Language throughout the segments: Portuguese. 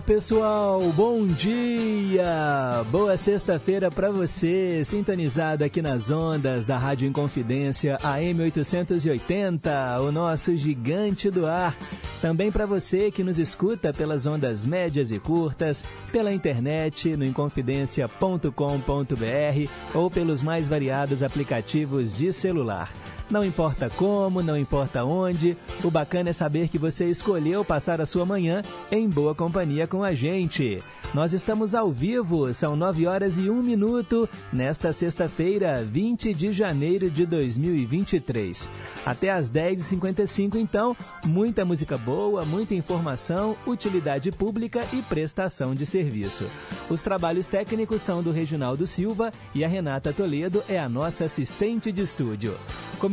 Diga lá, pessoal, bom dia! Boa sexta-feira para você, sintonizado aqui nas ondas da Rádio Inconfidência AM 880, o nosso gigante do ar. Também para você que nos escuta pelas ondas médias e curtas, pela internet no inconfidencia.com.br ou pelos mais variados aplicativos de celular. Não importa como, não importa onde, o bacana é saber que você escolheu passar a sua manhã em boa companhia com a gente. Nós estamos ao vivo, são 9 horas e 1 minuto, nesta sexta-feira, 20 de janeiro de 2023. Até às 10h55, então, muita música boa, muita informação, utilidade pública e prestação de serviço. Os trabalhos técnicos são do Reginaldo Silva e a Renata Toledo é a nossa assistente de estúdio.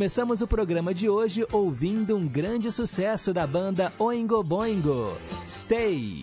Começamos o programa de hoje ouvindo um grande sucesso da banda Oingo Boingo, Stay.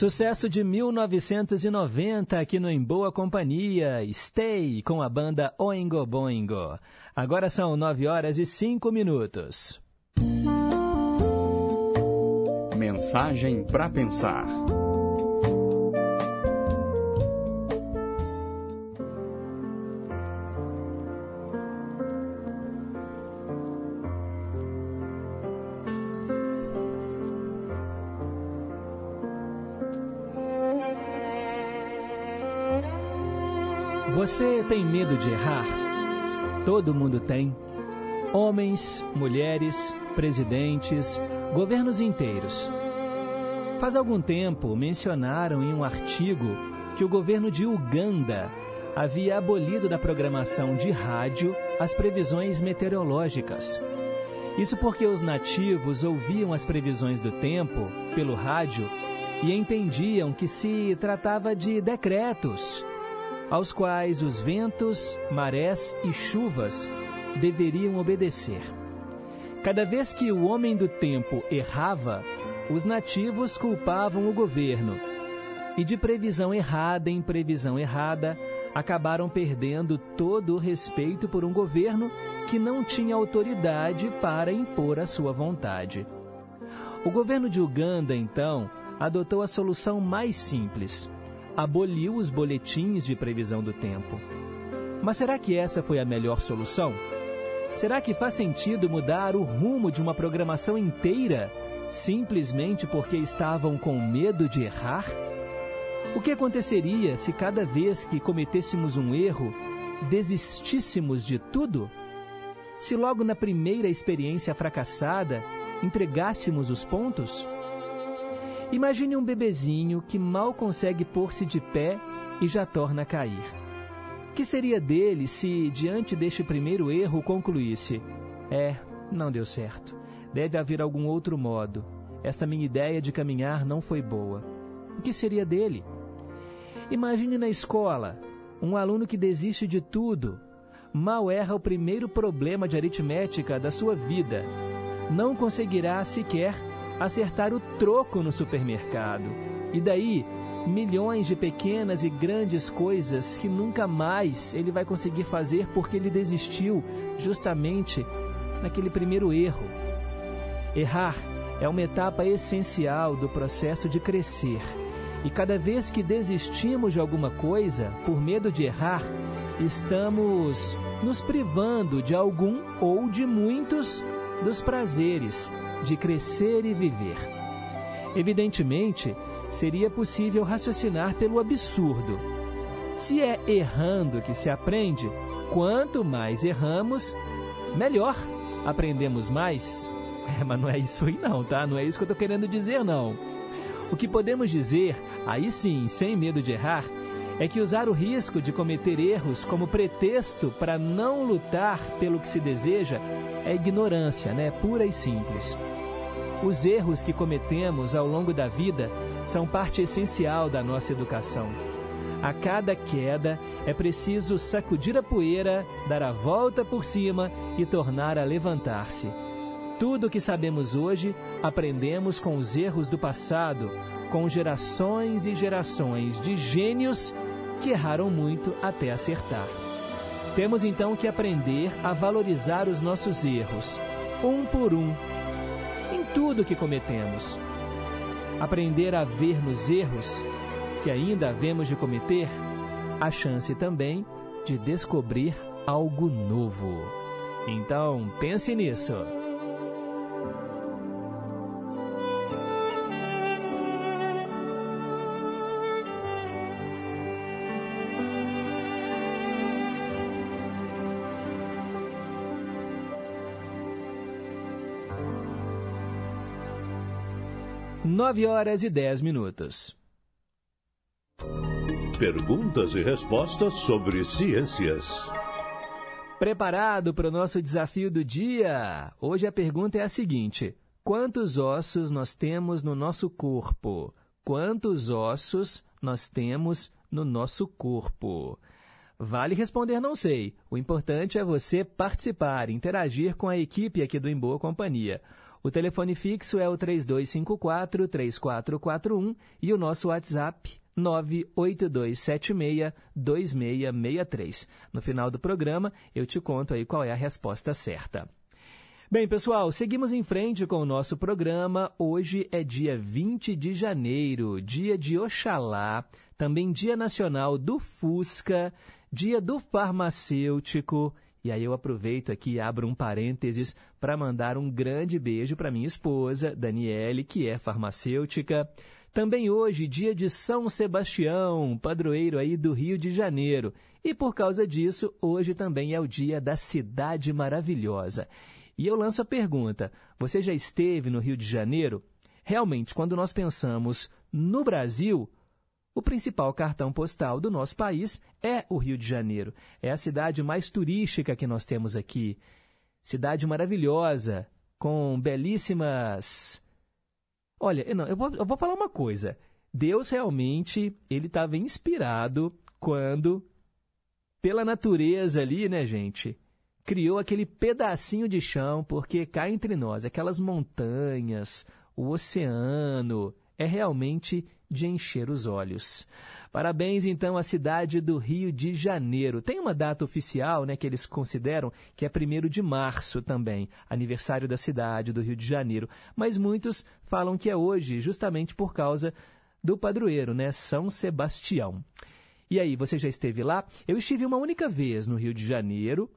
Sucesso de 1990 aqui no Em Boa Companhia, Stay com a banda Oingo Boingo. Agora são 9 horas e 5 minutos. Mensagem para pensar. Você tem medo de errar? Todo mundo tem. Homens, mulheres, presidentes, governos inteiros. Faz algum tempo mencionaram em um artigo que o governo de Uganda havia abolido da programação de rádio as previsões meteorológicas. Isso porque os nativos ouviam as previsões do tempo pelo rádio e entendiam que se tratava de decretos aos quais os ventos, marés e chuvas deveriam obedecer. Cada vez que o homem do tempo errava, os nativos culpavam o governo. E de previsão errada em previsão errada, acabaram perdendo todo o respeito por um governo que não tinha autoridade para impor a sua vontade. O governo de Uganda, então, adotou a solução mais simples aboliu os boletins de previsão do tempo. Mas será que essa foi a melhor solução? Será que faz sentido mudar o rumo de uma programação inteira simplesmente porque estavam com medo de errar? O que aconteceria se cada vez que cometêssemos um erro, desistíssemos de tudo? Se logo na primeira experiência fracassada entregássemos os pontos? Imagine um bebezinho que mal consegue pôr-se de pé e já torna a cair. Que seria dele se, diante deste primeiro erro, concluísse: É, não deu certo. Deve haver algum outro modo. Esta minha ideia de caminhar não foi boa. O que seria dele? Imagine na escola um aluno que desiste de tudo, mal erra o primeiro problema de aritmética da sua vida. Não conseguirá sequer acertar o troco no supermercado. E daí, milhões de pequenas e grandes coisas que nunca mais ele vai conseguir fazer porque ele desistiu justamente naquele primeiro erro. Errar é uma etapa essencial do processo de crescer. E cada vez que desistimos de alguma coisa por medo de errar, estamos nos privando de algum ou de muitos dos prazeres de crescer e viver. Evidentemente, seria possível raciocinar pelo absurdo. Se é errando que se aprende, quanto mais erramos, melhor aprendemos mais. É, mas não é isso aí não, tá? Não é isso que eu estou querendo dizer, não. O que podemos dizer, aí sim, sem medo de errar, é que usar o risco de cometer erros como pretexto para não lutar pelo que se deseja é ignorância, né? Pura e simples. Os erros que cometemos ao longo da vida são parte essencial da nossa educação. A cada queda é preciso sacudir a poeira, dar a volta por cima e tornar a levantar-se. Tudo o que sabemos hoje aprendemos com os erros do passado, com gerações e gerações de gênios que erraram muito até acertar. Temos então que aprender a valorizar os nossos erros, um por um, em tudo que cometemos. Aprender a ver nos erros que ainda havemos de cometer a chance também de descobrir algo novo. Então, pense nisso. Nove horas e dez minutos. Perguntas e respostas sobre ciências. Preparado para o nosso desafio do dia? Hoje a pergunta é a seguinte: Quantos ossos nós temos no nosso corpo? Quantos ossos nós temos no nosso corpo? Vale responder não sei. O importante é você participar, interagir com a equipe aqui do Em Boa Companhia. O telefone fixo é o 3254-3441 e o nosso WhatsApp 98276-2663. No final do programa, eu te conto aí qual é a resposta certa. Bem, pessoal, seguimos em frente com o nosso programa. Hoje é dia 20 de janeiro, dia de Oxalá, também dia nacional do Fusca, dia do farmacêutico. E aí eu aproveito aqui e abro um parênteses para mandar um grande beijo para minha esposa, Daniele, que é farmacêutica. Também hoje, dia de São Sebastião, padroeiro aí do Rio de Janeiro. E por causa disso, hoje também é o dia da Cidade Maravilhosa. E eu lanço a pergunta: você já esteve no Rio de Janeiro? Realmente, quando nós pensamos no Brasil, o principal cartão postal do nosso país é o Rio de Janeiro. É a cidade mais turística que nós temos aqui. Cidade maravilhosa, com belíssimas Olha, não, eu, vou, eu vou falar uma coisa. Deus realmente ele estava inspirado quando, pela natureza ali, né, gente, criou aquele pedacinho de chão, porque cá entre nós, aquelas montanhas, o oceano, é realmente de encher os olhos. Parabéns, então, à cidade do Rio de Janeiro. Tem uma data oficial né, que eles consideram que é 1 de março também, aniversário da cidade do Rio de Janeiro. Mas muitos falam que é hoje, justamente por causa do padroeiro, né, São Sebastião. E aí, você já esteve lá? Eu estive uma única vez no Rio de Janeiro,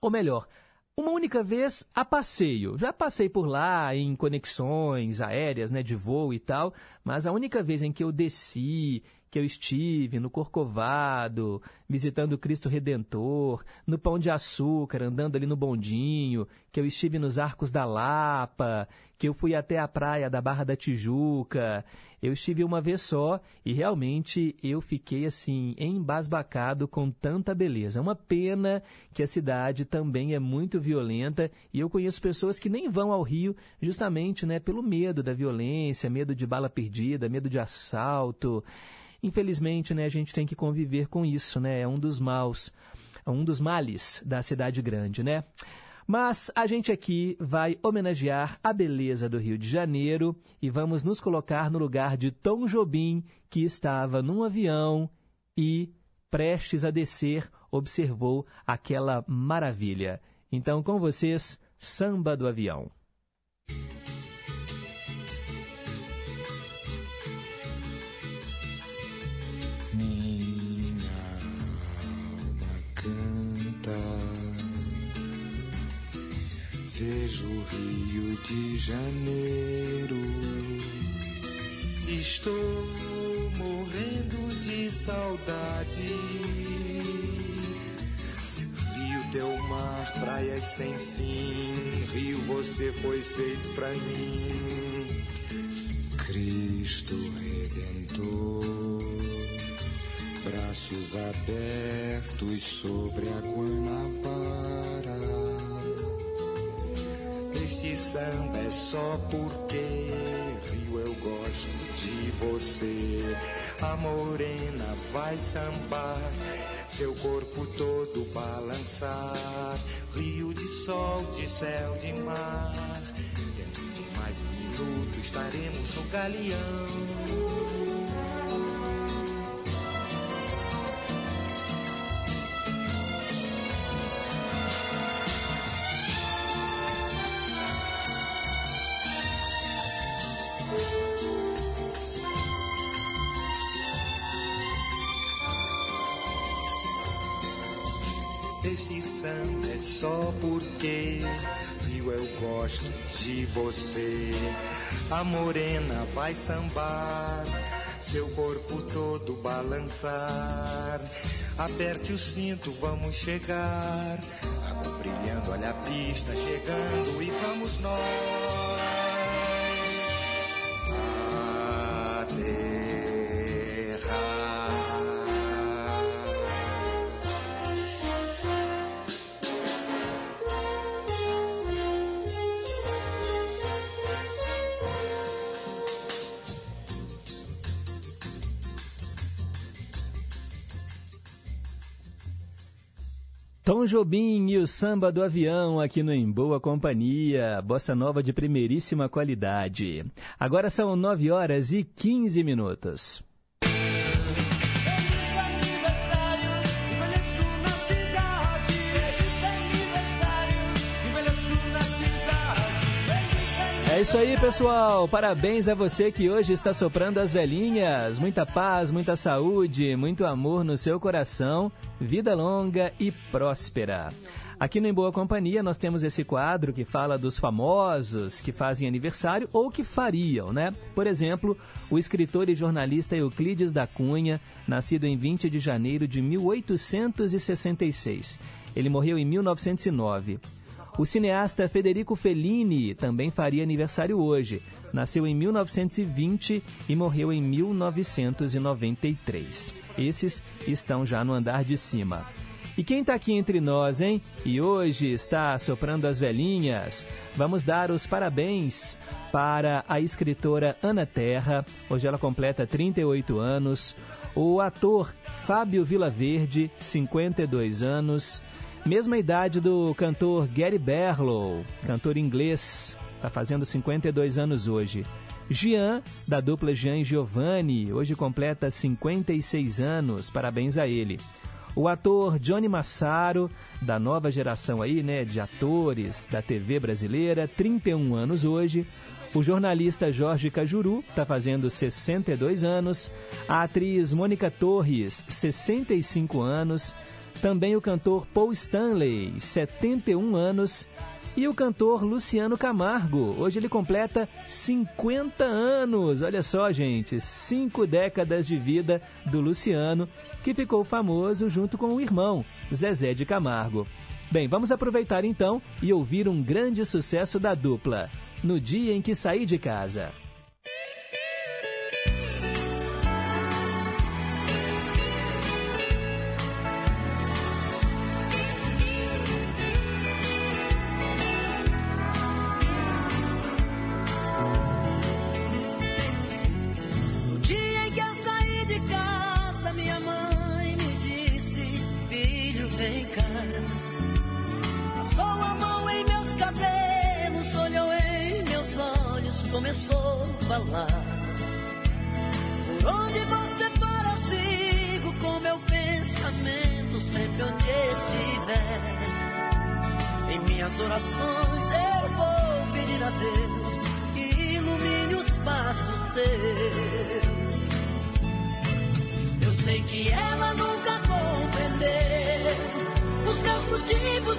ou melhor, uma única vez a passeio. Já passei por lá em conexões aéreas, né, de voo e tal, mas a única vez em que eu desci, que eu estive no Corcovado, visitando o Cristo Redentor, no Pão de Açúcar, andando ali no bondinho, que eu estive nos Arcos da Lapa, que eu fui até a praia da Barra da Tijuca. Eu estive uma vez só e realmente eu fiquei assim embasbacado com tanta beleza. Uma pena que a cidade também é muito violenta e eu conheço pessoas que nem vão ao Rio justamente, né, pelo medo da violência, medo de bala perdida, medo de assalto. Infelizmente, né, a gente tem que conviver com isso, né? É um dos maus, é um dos males da cidade grande, né? Mas a gente aqui vai homenagear a beleza do Rio de Janeiro e vamos nos colocar no lugar de Tom Jobim, que estava num avião e, prestes a descer, observou aquela maravilha. Então, com vocês, Samba do Avião. Vejo o Rio de Janeiro. Estou morrendo de saudade. Rio, teu mar, praias sem fim. Rio, você foi feito pra mim. Cristo Redentor. Braços abertos sobre a Guanabara este samba é só porque Rio eu gosto de você. A morena vai sambar, seu corpo todo balançar. Rio de sol, de céu, de mar. Dentro de mais um minuto estaremos no galeão. Porque Rio eu gosto de você. A morena vai sambar, seu corpo todo balançar. Aperte o cinto, vamos chegar. Água brilhando, olha a pista chegando e vamos nós. Tom Jobim e o samba do avião aqui no Em Boa Companhia, bossa nova de primeiríssima qualidade. Agora são 9 horas e 15 minutos. Isso aí, pessoal. Parabéns a você que hoje está soprando as velhinhas. Muita paz, muita saúde, muito amor no seu coração, vida longa e próspera. Aqui no Em Boa Companhia nós temos esse quadro que fala dos famosos que fazem aniversário ou que fariam, né? Por exemplo, o escritor e jornalista Euclides da Cunha, nascido em 20 de janeiro de 1866. Ele morreu em 1909. O cineasta Federico Fellini também faria aniversário hoje. Nasceu em 1920 e morreu em 1993. Esses estão já no andar de cima. E quem está aqui entre nós, hein? E hoje está soprando as velhinhas. Vamos dar os parabéns para a escritora Ana Terra. Hoje ela completa 38 anos. O ator Fábio Vilaverde, 52 anos. Mesma idade do cantor Gary Barlow, cantor inglês, está fazendo 52 anos hoje. Gian, da dupla Gian e Giovanni, hoje completa 56 anos, parabéns a ele. O ator Johnny Massaro, da nova geração aí, né, de atores da TV brasileira, 31 anos hoje. O jornalista Jorge Cajuru está fazendo 62 anos. A atriz Mônica Torres, 65 anos. Também o cantor Paul Stanley, 71 anos. E o cantor Luciano Camargo, hoje ele completa 50 anos. Olha só, gente, cinco décadas de vida do Luciano, que ficou famoso junto com o irmão, Zezé de Camargo. Bem, vamos aproveitar então e ouvir um grande sucesso da dupla, No Dia em que Saí de Casa.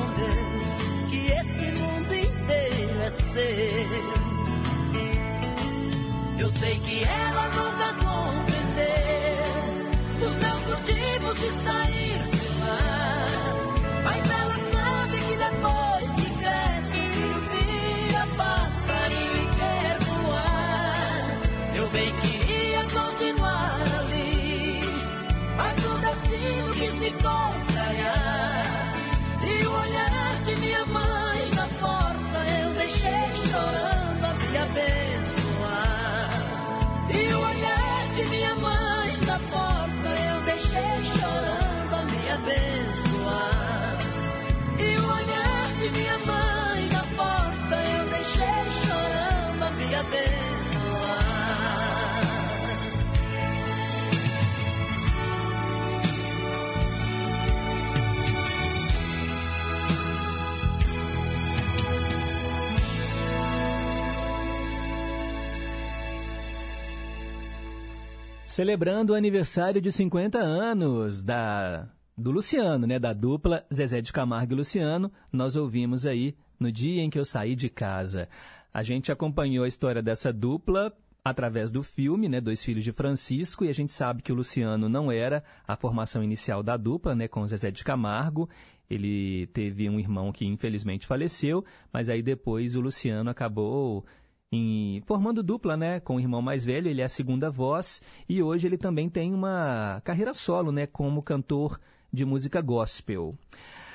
E o Celebrando o aniversário de 50 anos da do Luciano, né, da dupla Zezé de Camargo e Luciano, nós ouvimos aí no dia em que eu saí de casa. A gente acompanhou a história dessa dupla através do filme, né, Dois Filhos de Francisco, e a gente sabe que o Luciano não era a formação inicial da dupla, né, com Zezé de Camargo. Ele teve um irmão que infelizmente faleceu, mas aí depois o Luciano acabou em, formando dupla, né, com o irmão mais velho, ele é a segunda voz, e hoje ele também tem uma carreira solo, né, como cantor de música gospel.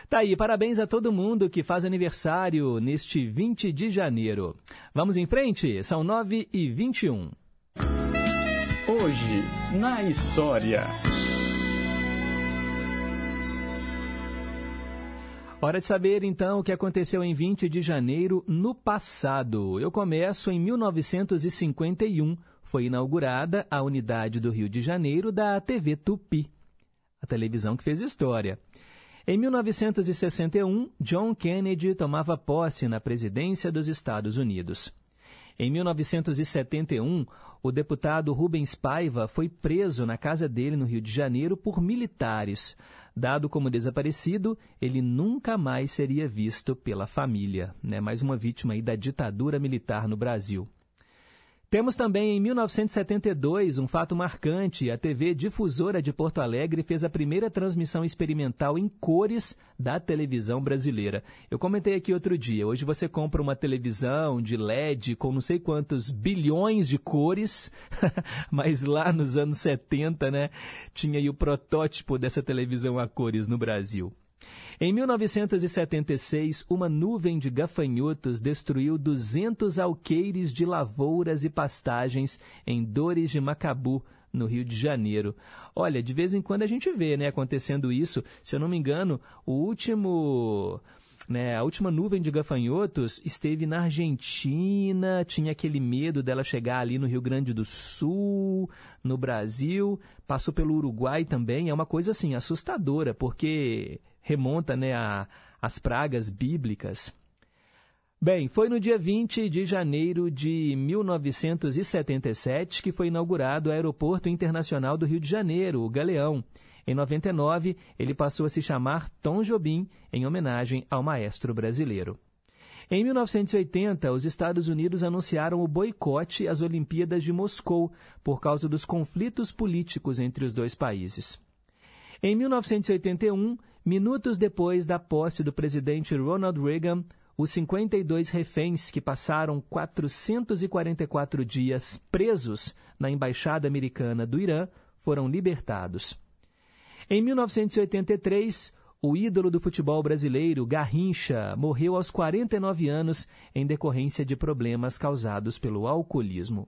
Tá aí, parabéns a todo mundo que faz aniversário neste 20 de janeiro. Vamos em frente? São 9 e 21. Hoje, na história. Hora de saber então o que aconteceu em 20 de janeiro no passado. Eu começo em 1951. Foi inaugurada a unidade do Rio de Janeiro da TV Tupi, a televisão que fez história. Em 1961, John Kennedy tomava posse na presidência dos Estados Unidos. Em 1971, o deputado Rubens Paiva foi preso na casa dele no Rio de Janeiro por militares. Dado como desaparecido, ele nunca mais seria visto pela família. Né? Mais uma vítima da ditadura militar no Brasil. Temos também em 1972 um fato marcante. A TV Difusora de Porto Alegre fez a primeira transmissão experimental em cores da televisão brasileira. Eu comentei aqui outro dia. Hoje você compra uma televisão de LED com não sei quantos bilhões de cores, mas lá nos anos 70, né, tinha aí o protótipo dessa televisão a cores no Brasil. Em 1976, uma nuvem de gafanhotos destruiu 200 alqueires de lavouras e pastagens em Dores de Macabu, no Rio de Janeiro. Olha, de vez em quando a gente vê, né, acontecendo isso. Se eu não me engano, o último né, a última nuvem de gafanhotos esteve na Argentina, tinha aquele medo dela chegar ali no Rio Grande do Sul, no Brasil, passou pelo Uruguai também. É uma coisa assim assustadora, porque remonta né, a, às pragas bíblicas. Bem, foi no dia 20 de janeiro de 1977 que foi inaugurado o Aeroporto Internacional do Rio de Janeiro, o Galeão. Em 99, ele passou a se chamar Tom Jobim, em homenagem ao maestro brasileiro. Em 1980, os Estados Unidos anunciaram o boicote às Olimpíadas de Moscou por causa dos conflitos políticos entre os dois países. Em 1981, Minutos depois da posse do presidente Ronald Reagan, os 52 reféns que passaram 444 dias presos na embaixada americana do Irã foram libertados. Em 1983, o ídolo do futebol brasileiro, Garrincha, morreu aos 49 anos em decorrência de problemas causados pelo alcoolismo.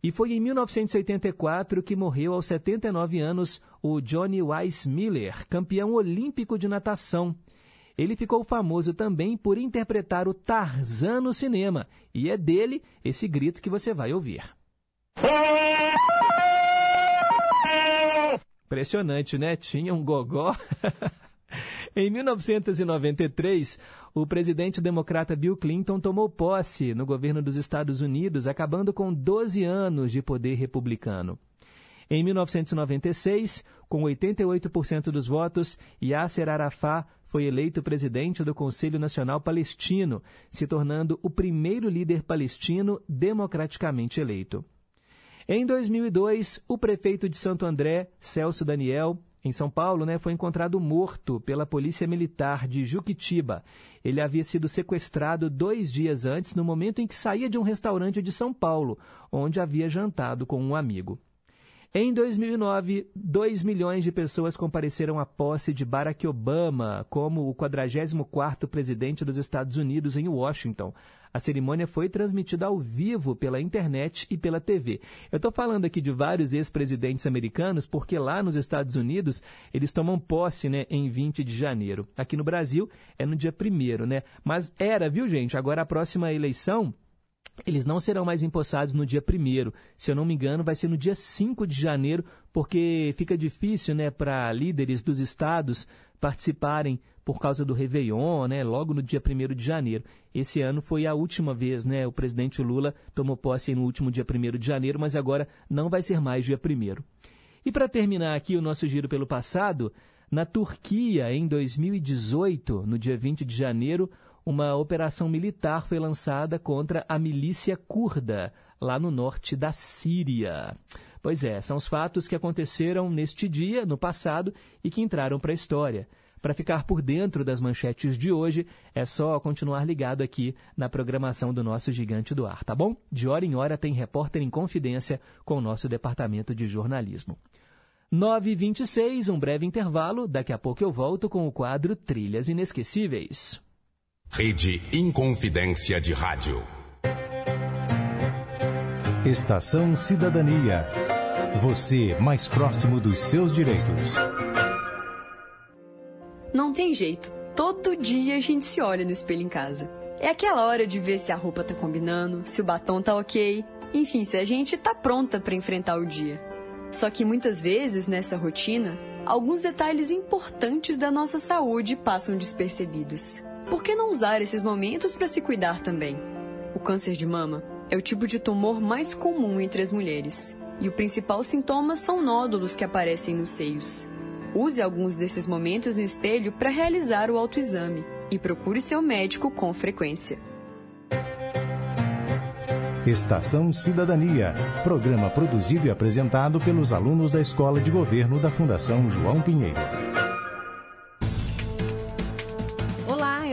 E foi em 1984 que morreu aos 79 anos o Johnny Weiss Miller, campeão olímpico de natação. Ele ficou famoso também por interpretar o Tarzan no cinema, e é dele esse grito que você vai ouvir. Impressionante, né? Tinha um gogó. em 1993, o presidente democrata Bill Clinton tomou posse no governo dos Estados Unidos, acabando com 12 anos de poder republicano. Em 1996, com 88% dos votos, Yasser Arafat foi eleito presidente do Conselho Nacional Palestino, se tornando o primeiro líder palestino democraticamente eleito. Em 2002, o prefeito de Santo André, Celso Daniel, em São Paulo, né, foi encontrado morto pela Polícia Militar de Juquitiba. Ele havia sido sequestrado dois dias antes, no momento em que saía de um restaurante de São Paulo, onde havia jantado com um amigo. Em 2009, 2 milhões de pessoas compareceram à posse de Barack Obama como o 44º presidente dos Estados Unidos em Washington. A cerimônia foi transmitida ao vivo pela internet e pela TV. Eu estou falando aqui de vários ex-presidentes americanos porque lá nos Estados Unidos eles tomam posse né, em 20 de janeiro. Aqui no Brasil é no dia 1 né? Mas era, viu gente? Agora a próxima eleição eles não serão mais empossados no dia 1 Se eu não me engano, vai ser no dia 5 de janeiro, porque fica difícil né, para líderes dos estados participarem por causa do Réveillon, né, logo no dia 1 de janeiro. Esse ano foi a última vez, né? O presidente Lula tomou posse no último dia 1 de janeiro, mas agora não vai ser mais dia 1. E para terminar aqui o nosso giro pelo passado, na Turquia, em 2018, no dia 20 de janeiro, uma operação militar foi lançada contra a milícia curda, lá no norte da Síria. Pois é, são os fatos que aconteceram neste dia, no passado, e que entraram para a história. Para ficar por dentro das manchetes de hoje, é só continuar ligado aqui na programação do nosso Gigante do Ar, tá bom? De hora em hora tem repórter em confidência com o nosso departamento de jornalismo. 9h26, um breve intervalo. Daqui a pouco eu volto com o quadro Trilhas Inesquecíveis. Rede Inconfidência de Rádio. Estação Cidadania. Você mais próximo dos seus direitos. Não tem jeito. Todo dia a gente se olha no espelho em casa. É aquela hora de ver se a roupa tá combinando, se o batom tá ok, enfim, se a gente tá pronta para enfrentar o dia. Só que muitas vezes nessa rotina, alguns detalhes importantes da nossa saúde passam despercebidos. Por que não usar esses momentos para se cuidar também? O câncer de mama é o tipo de tumor mais comum entre as mulheres, e o principal sintoma são nódulos que aparecem nos seios. Use alguns desses momentos no espelho para realizar o autoexame e procure seu médico com frequência. Estação Cidadania, programa produzido e apresentado pelos alunos da Escola de Governo da Fundação João Pinheiro.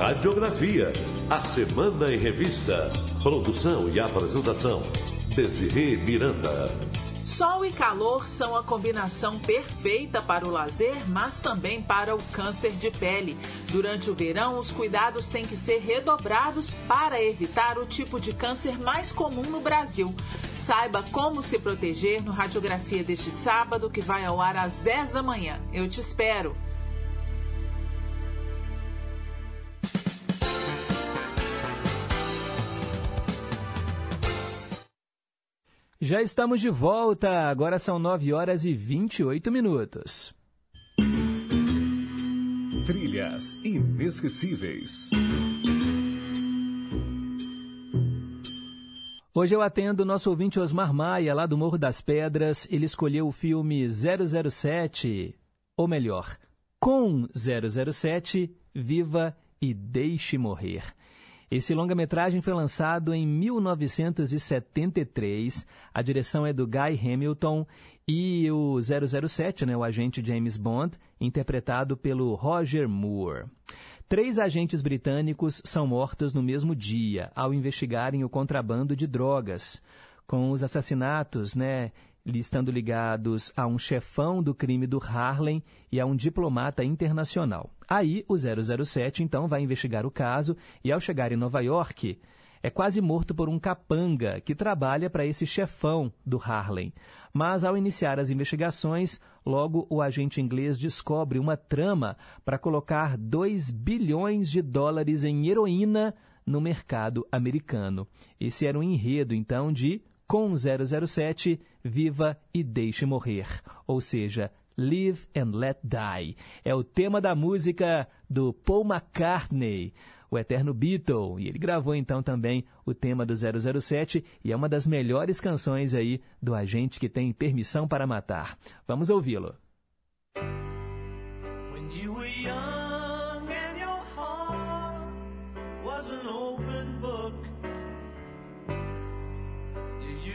Radiografia, a Semana em Revista. Produção e apresentação, Desirê Miranda. Sol e calor são a combinação perfeita para o lazer, mas também para o câncer de pele. Durante o verão, os cuidados têm que ser redobrados para evitar o tipo de câncer mais comum no Brasil. Saiba como se proteger no Radiografia deste sábado, que vai ao ar às 10 da manhã. Eu te espero. Já estamos de volta, agora são 9 horas e 28 minutos. Trilhas inesquecíveis. Hoje eu atendo o nosso ouvinte Osmar Maia, lá do Morro das Pedras. Ele escolheu o filme 007, ou melhor, com 007, Viva e Deixe Morrer. Esse longa-metragem foi lançado em 1973. A direção é do Guy Hamilton e o 007, né, o agente James Bond, interpretado pelo Roger Moore. Três agentes britânicos são mortos no mesmo dia ao investigarem o contrabando de drogas. Com os assassinatos, né, estando ligados a um chefão do crime do Harlem e a um diplomata internacional. Aí, o 007 então vai investigar o caso e, ao chegar em Nova York, é quase morto por um capanga que trabalha para esse chefão do Harlem. Mas, ao iniciar as investigações, logo o agente inglês descobre uma trama para colocar 2 bilhões de dólares em heroína no mercado americano. Esse era um enredo, então, de com 007, Viva e Deixe Morrer, ou seja, Live and Let Die. É o tema da música do Paul McCartney, o eterno Beatle, e ele gravou então também o tema do 007 e é uma das melhores canções aí do agente que tem permissão para matar. Vamos ouvi-lo.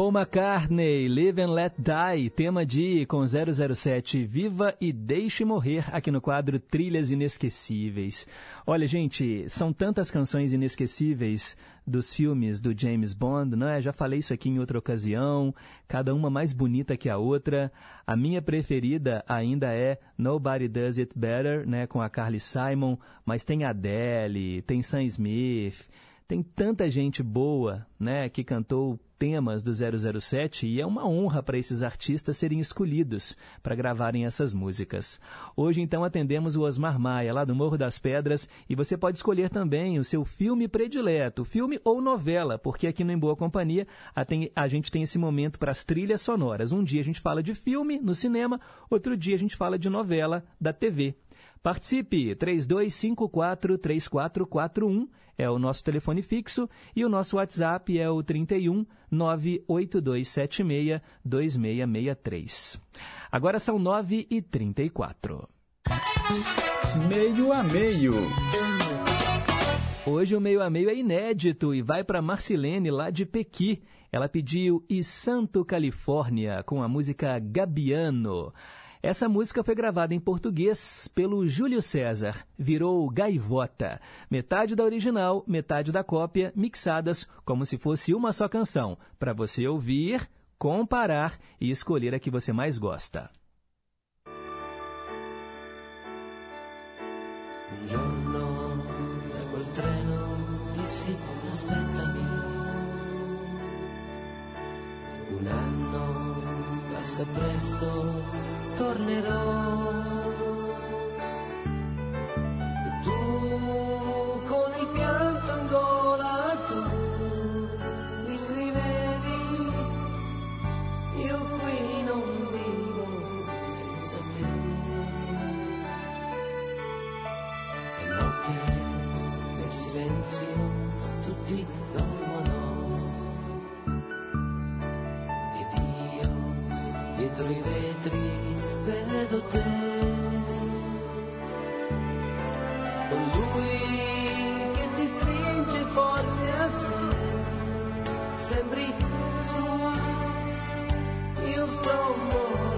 Paul McCartney, Live and Let Die, tema de com 007, Viva e Deixe Morrer, aqui no quadro Trilhas Inesquecíveis. Olha, gente, são tantas canções inesquecíveis dos filmes do James Bond, não é? Já falei isso aqui em outra ocasião, cada uma mais bonita que a outra. A minha preferida ainda é Nobody Does It Better, né, com a Carly Simon, mas tem Adele, tem Sam Smith, tem tanta gente boa, né, que cantou temas do 007 e é uma honra para esses artistas serem escolhidos para gravarem essas músicas. Hoje, então, atendemos o Osmar Maia, lá do Morro das Pedras, e você pode escolher também o seu filme predileto, filme ou novela, porque aqui no Em Boa Companhia a, gente tem esse momento para as trilhas sonoras. Um dia a gente fala de filme no cinema, outro dia a gente fala de novela da TV. Participe! 3254-3441 é o nosso telefone fixo e o nosso WhatsApp é o 31 98276 2663. Agora são 9 e 34. Meio a meio. Hoje o meio a meio é inédito e vai para Marcilene, lá de Pequi. Ela pediu E Santo Califórnia com a música Gabiano. Essa música foi gravada em português pelo Júlio César, virou Gaivota. Metade da original, metade da cópia, mixadas como se fosse uma só canção, para você ouvir, comparar e escolher a que você mais gosta. Un anno passa presto, tornerò. E tu con il pianto in gola tu mi scrivevi, io qui non vivo senza te. E notte nel silenzio dietro i vetri vedo te con lui che ti stringe forte a sé sembri sua. Io sto morendo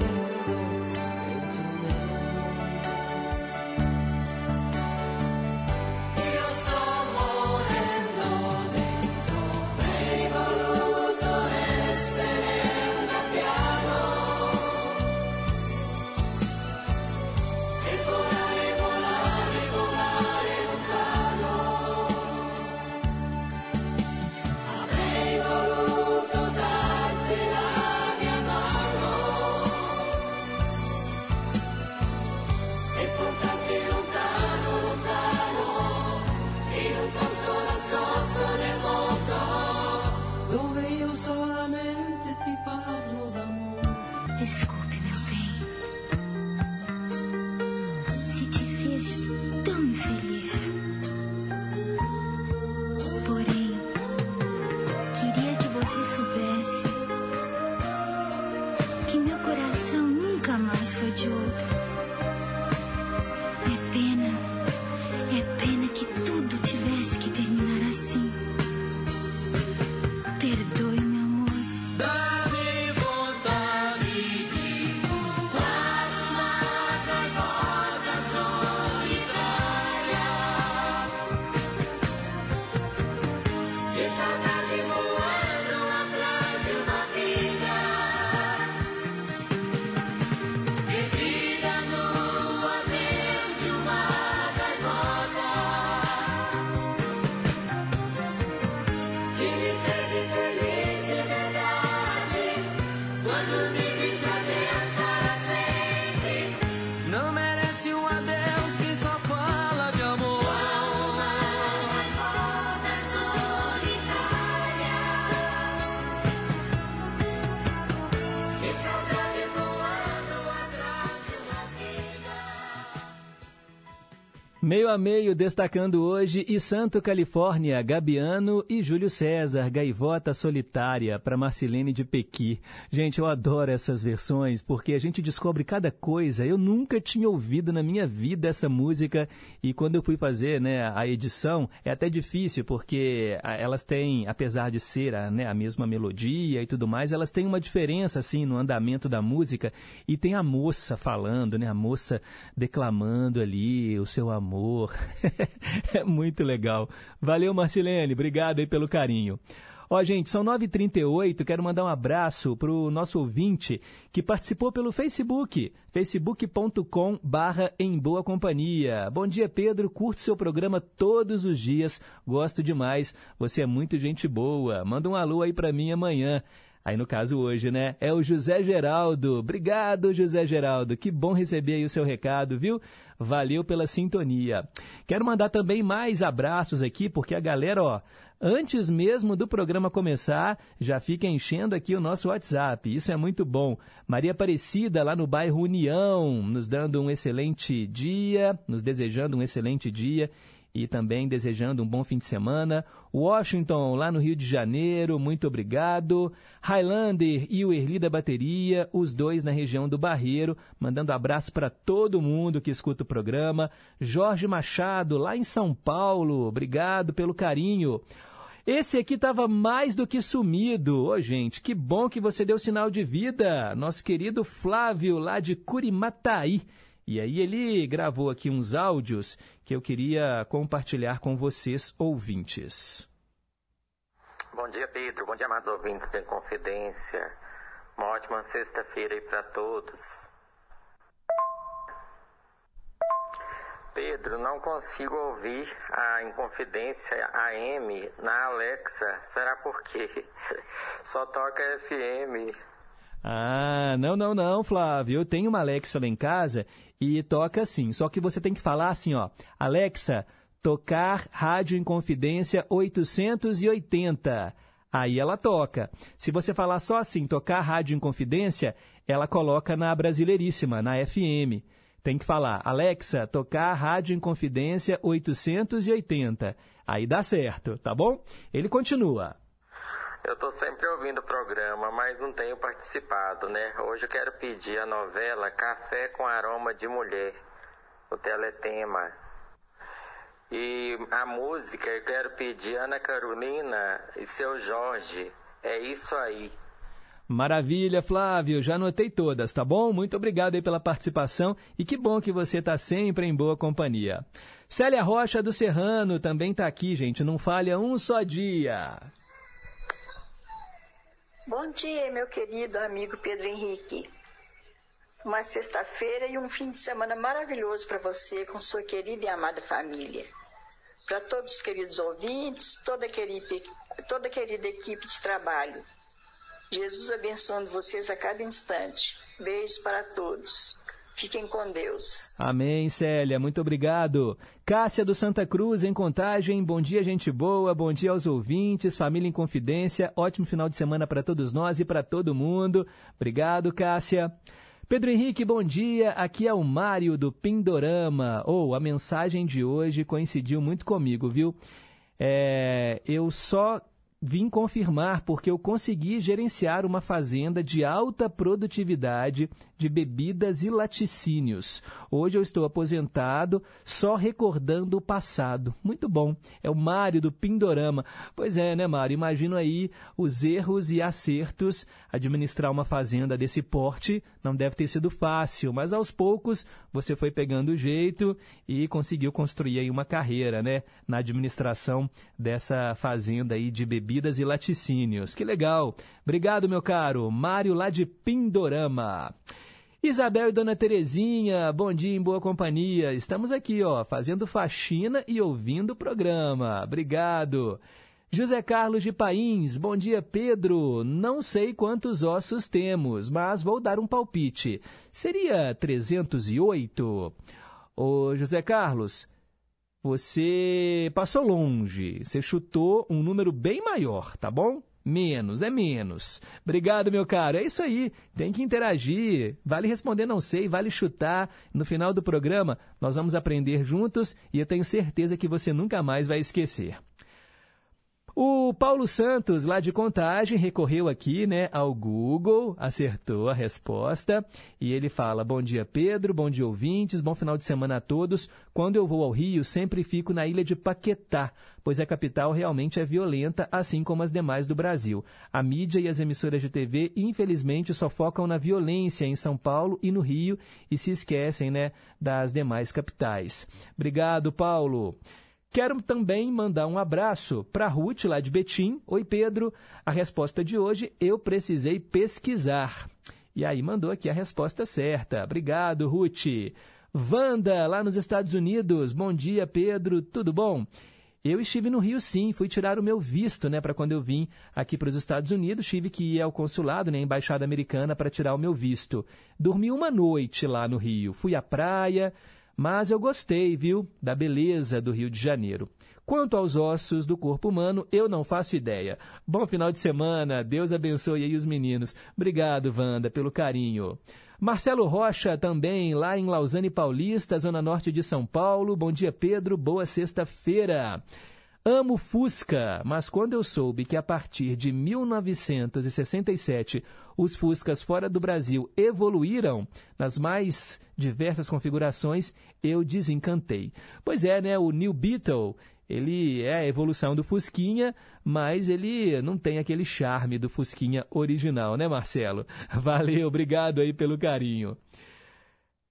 Meio a meio, destacando hoje e Santo Califórnia, Gabiano e Júlio César, Gaivota Solitária, para Marcelene de Pequi. Gente, eu adoro essas versões porque a gente descobre cada coisa. Eu nunca tinha ouvido na minha vida essa música e quando eu fui fazer né, a edição, é até difícil porque elas têm, apesar de ser a, né, a mesma melodia e tudo mais, elas têm uma diferença assim no andamento da música e tem a moça falando, né, a moça declamando ali o seu amor amor. é muito legal. Valeu, Marcilene. Obrigado aí pelo carinho. Ó, gente, são 9h38. Quero mandar um abraço para o nosso ouvinte que participou pelo Facebook, facebook.com em boa companhia. Bom dia, Pedro. Curto seu programa todos os dias. Gosto demais. Você é muito gente boa. Manda um alô aí para mim amanhã. Aí no caso hoje, né? É o José Geraldo. Obrigado, José Geraldo. Que bom receber aí o seu recado, viu? Valeu pela sintonia. Quero mandar também mais abraços aqui, porque a galera, ó, antes mesmo do programa começar, já fica enchendo aqui o nosso WhatsApp. Isso é muito bom. Maria Aparecida, lá no bairro União, nos dando um excelente dia, nos desejando um excelente dia e também desejando um bom fim de semana. Washington, lá no Rio de Janeiro, muito obrigado. Highlander e o Erli da Bateria, os dois na região do Barreiro, mandando abraço para todo mundo que escuta o programa. Jorge Machado, lá em São Paulo, obrigado pelo carinho. Esse aqui estava mais do que sumido. Ô, oh, gente, que bom que você deu sinal de vida. Nosso querido Flávio, lá de Curimataí. E aí ele gravou aqui uns áudios que eu queria compartilhar com vocês, ouvintes. Bom dia, Pedro. Bom dia, amados ouvintes da Confidência. Uma ótima sexta-feira aí para todos. Pedro, não consigo ouvir a Inconfidência AM na Alexa. Será por quê? Só toca FM. Ah, não, não, não, Flávio. Eu tenho uma Alexa lá em casa e toca assim. Só que você tem que falar assim, ó. Alexa, tocar Rádio Inconfidência 880. Aí ela toca. Se você falar só assim, tocar Rádio Inconfidência, ela coloca na Brasileiríssima, na FM. Tem que falar, Alexa, tocar Rádio Inconfidência 880. Aí dá certo, tá bom? Ele continua. Eu estou sempre ouvindo o programa, mas não tenho participado, né? Hoje eu quero pedir a novela Café com Aroma de Mulher, o teletema. E a música eu quero pedir Ana Carolina e seu Jorge. É isso aí. Maravilha, Flávio. Já anotei todas, tá bom? Muito obrigado aí pela participação e que bom que você está sempre em boa companhia. Célia Rocha do Serrano também está aqui, gente. Não falha um só dia. Bom dia, meu querido amigo Pedro Henrique. Uma sexta-feira e um fim de semana maravilhoso para você com sua querida e amada família. Para todos os queridos ouvintes, toda querida, toda querida equipe de trabalho. Jesus abençoando vocês a cada instante. Beijos para todos. Fiquem com Deus. Amém, Célia. Muito obrigado. Cássia do Santa Cruz, em Contagem. Bom dia, gente boa. Bom dia aos ouvintes. Família em Confidência. Ótimo final de semana para todos nós e para todo mundo. Obrigado, Cássia. Pedro Henrique, bom dia. Aqui é o Mário do Pindorama. Ou oh, a mensagem de hoje coincidiu muito comigo, viu? É, eu só vim confirmar porque eu consegui gerenciar uma fazenda de alta produtividade de bebidas e laticínios. Hoje eu estou aposentado, só recordando o passado. Muito bom. É o Mário do Pindorama. Pois é, né, Mário? Imagino aí os erros e acertos. Administrar uma fazenda desse porte não deve ter sido fácil, mas aos poucos você foi pegando o jeito e conseguiu construir aí uma carreira, né, na administração dessa fazenda aí de bebidas e laticínios. Que legal. Obrigado, meu caro. Mário lá de Pindorama. Isabel e Dona Terezinha, bom dia em boa companhia. Estamos aqui, ó, fazendo faxina e ouvindo o programa. Obrigado. José Carlos de Pains, bom dia, Pedro. Não sei quantos ossos temos, mas vou dar um palpite. Seria 308? Ô, José Carlos, você passou longe. Você chutou um número bem maior, tá bom? Menos, é menos. Obrigado, meu caro. É isso aí. Tem que interagir. Vale responder não sei, vale chutar. No final do programa, nós vamos aprender juntos e eu tenho certeza que você nunca mais vai esquecer. O Paulo Santos, lá de Contagem, recorreu aqui né, ao Google, acertou a resposta e ele fala: Bom dia, Pedro, bom dia, ouvintes, bom final de semana a todos. Quando eu vou ao Rio, sempre fico na ilha de Paquetá, pois a capital realmente é violenta, assim como as demais do Brasil. A mídia e as emissoras de TV, infelizmente, só focam na violência em São Paulo e no Rio e se esquecem né, das demais capitais. Obrigado, Paulo. Quero também mandar um abraço para Ruth, lá de Betim. Oi, Pedro. A resposta de hoje, eu precisei pesquisar. E aí mandou aqui a resposta certa. Obrigado, Ruth. Wanda, lá nos Estados Unidos. Bom dia, Pedro. Tudo bom? Eu estive no Rio sim, fui tirar o meu visto, né, para quando eu vim aqui para os Estados Unidos, tive que ir ao consulado, né, embaixada americana para tirar o meu visto. Dormi uma noite lá no Rio, fui à praia, mas eu gostei, viu, da beleza do Rio de Janeiro. Quanto aos ossos do corpo humano, eu não faço ideia. Bom final de semana, Deus abençoe aí os meninos. Obrigado, Wanda, pelo carinho. Marcelo Rocha também, lá em Lausanne Paulista, zona norte de São Paulo. Bom dia, Pedro. Boa sexta-feira. Amo Fusca, mas quando eu soube que a partir de 1967 os Fuscas fora do Brasil evoluíram nas mais diversas configurações, eu desencantei. Pois é, né? O New Beetle, ele é a evolução do Fusquinha, mas ele não tem aquele charme do Fusquinha original, né, Marcelo? Valeu, obrigado aí pelo carinho.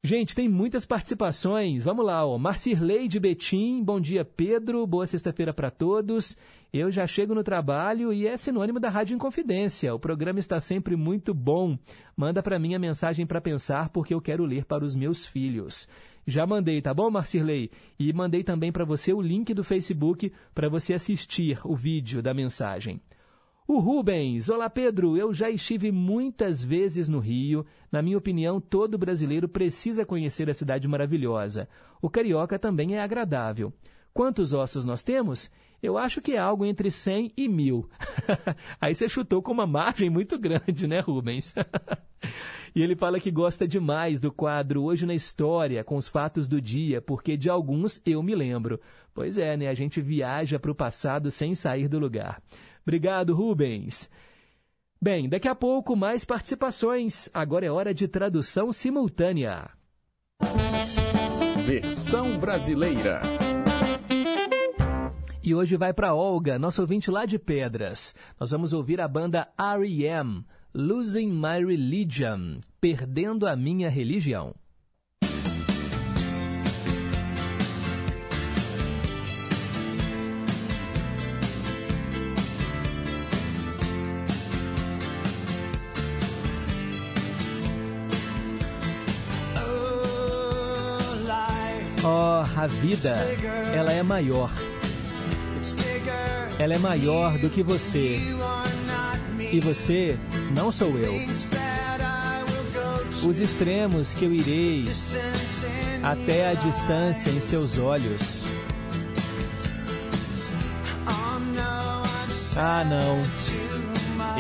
Gente, tem muitas participações. Vamos lá, ó. Marcirley de Betim, bom dia, Pedro. Boa sexta-feira para todos. Eu já chego no trabalho e é sinônimo da Rádio Inconfidência. O programa está sempre muito bom. Manda para mim a mensagem para pensar porque eu quero ler para os meus filhos. Já mandei, tá bom, Marcirley? E mandei também para você o link do Facebook para você assistir o vídeo da mensagem. O Rubens, olá Pedro, eu já estive muitas vezes no Rio. Na minha opinião, todo brasileiro precisa conhecer a cidade maravilhosa. O carioca também é agradável. Quantos ossos nós temos? Eu acho que é algo entre 100 e mil. Aí você chutou com uma margem muito grande, né, Rubens? e ele fala que gosta demais do quadro Hoje na História, com os fatos do dia, porque de alguns eu me lembro. Pois é, né? A gente viaja para o passado sem sair do lugar. Obrigado, Rubens. Bem, daqui a pouco mais participações. Agora é hora de tradução simultânea. Versão brasileira. E hoje vai para Olga, nosso ouvinte lá de Pedras. Nós vamos ouvir a banda R.E.M., Losing My Religion, Perdendo a Minha Religião. Oh, a vida, ela é maior. Ela é maior do que você. E você não sou eu. Os extremos que eu irei até a distância em seus olhos. Ah, não.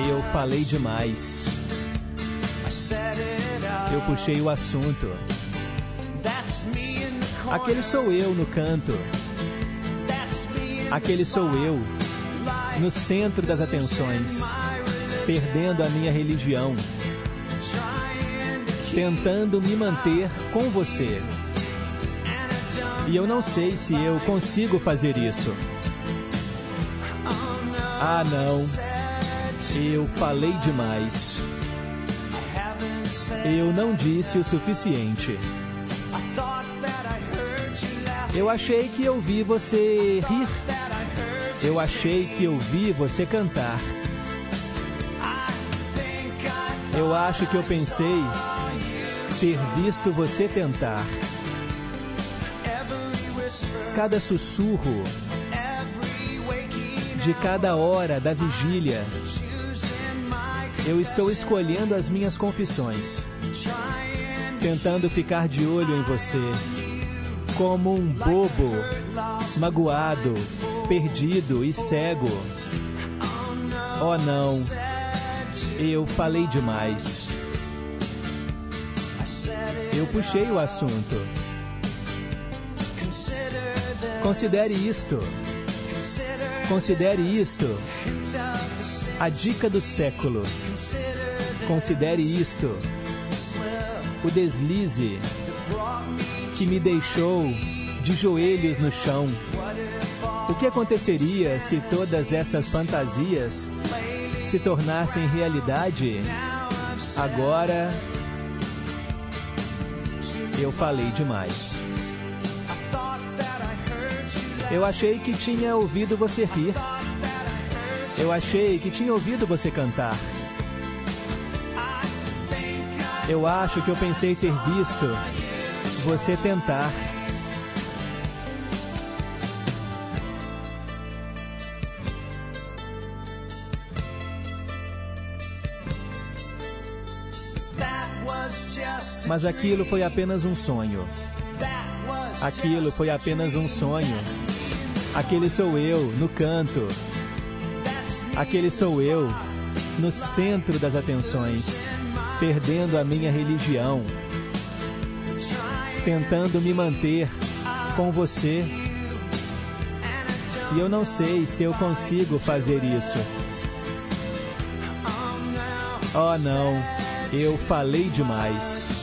Eu falei demais. Eu puxei o assunto. Aquele sou eu no canto. Aquele sou eu no centro das atenções, perdendo a minha religião, tentando me manter com você. E eu não sei se eu consigo fazer isso. Ah, não. Eu falei demais. Eu não disse o suficiente. Eu achei que eu vi você rir. Eu achei que eu vi você cantar. Eu acho que eu pensei ter visto você tentar. Cada sussurro de cada hora da vigília, eu estou escolhendo as minhas confissões, tentando ficar de olho em você como um bobo, magoado, perdido e cego. Oh não, eu falei demais. Eu puxei o assunto. Considere isto. Considere isto. A dica do século. Considere isto. O deslize que me deixou de joelhos no chão. O que aconteceria se todas essas fantasias se tornassem realidade? Agora eu falei demais. Eu achei que tinha ouvido você rir. Eu achei que tinha ouvido você cantar. Eu acho que eu pensei ter visto você tentar. Mas aquilo foi apenas um sonho. Aquilo foi apenas um sonho. Aquele sou eu no canto. Aquele sou eu no centro das atenções, perdendo a minha religião, tentando me manter com você. E eu não sei se eu consigo fazer isso. Oh não, eu falei demais.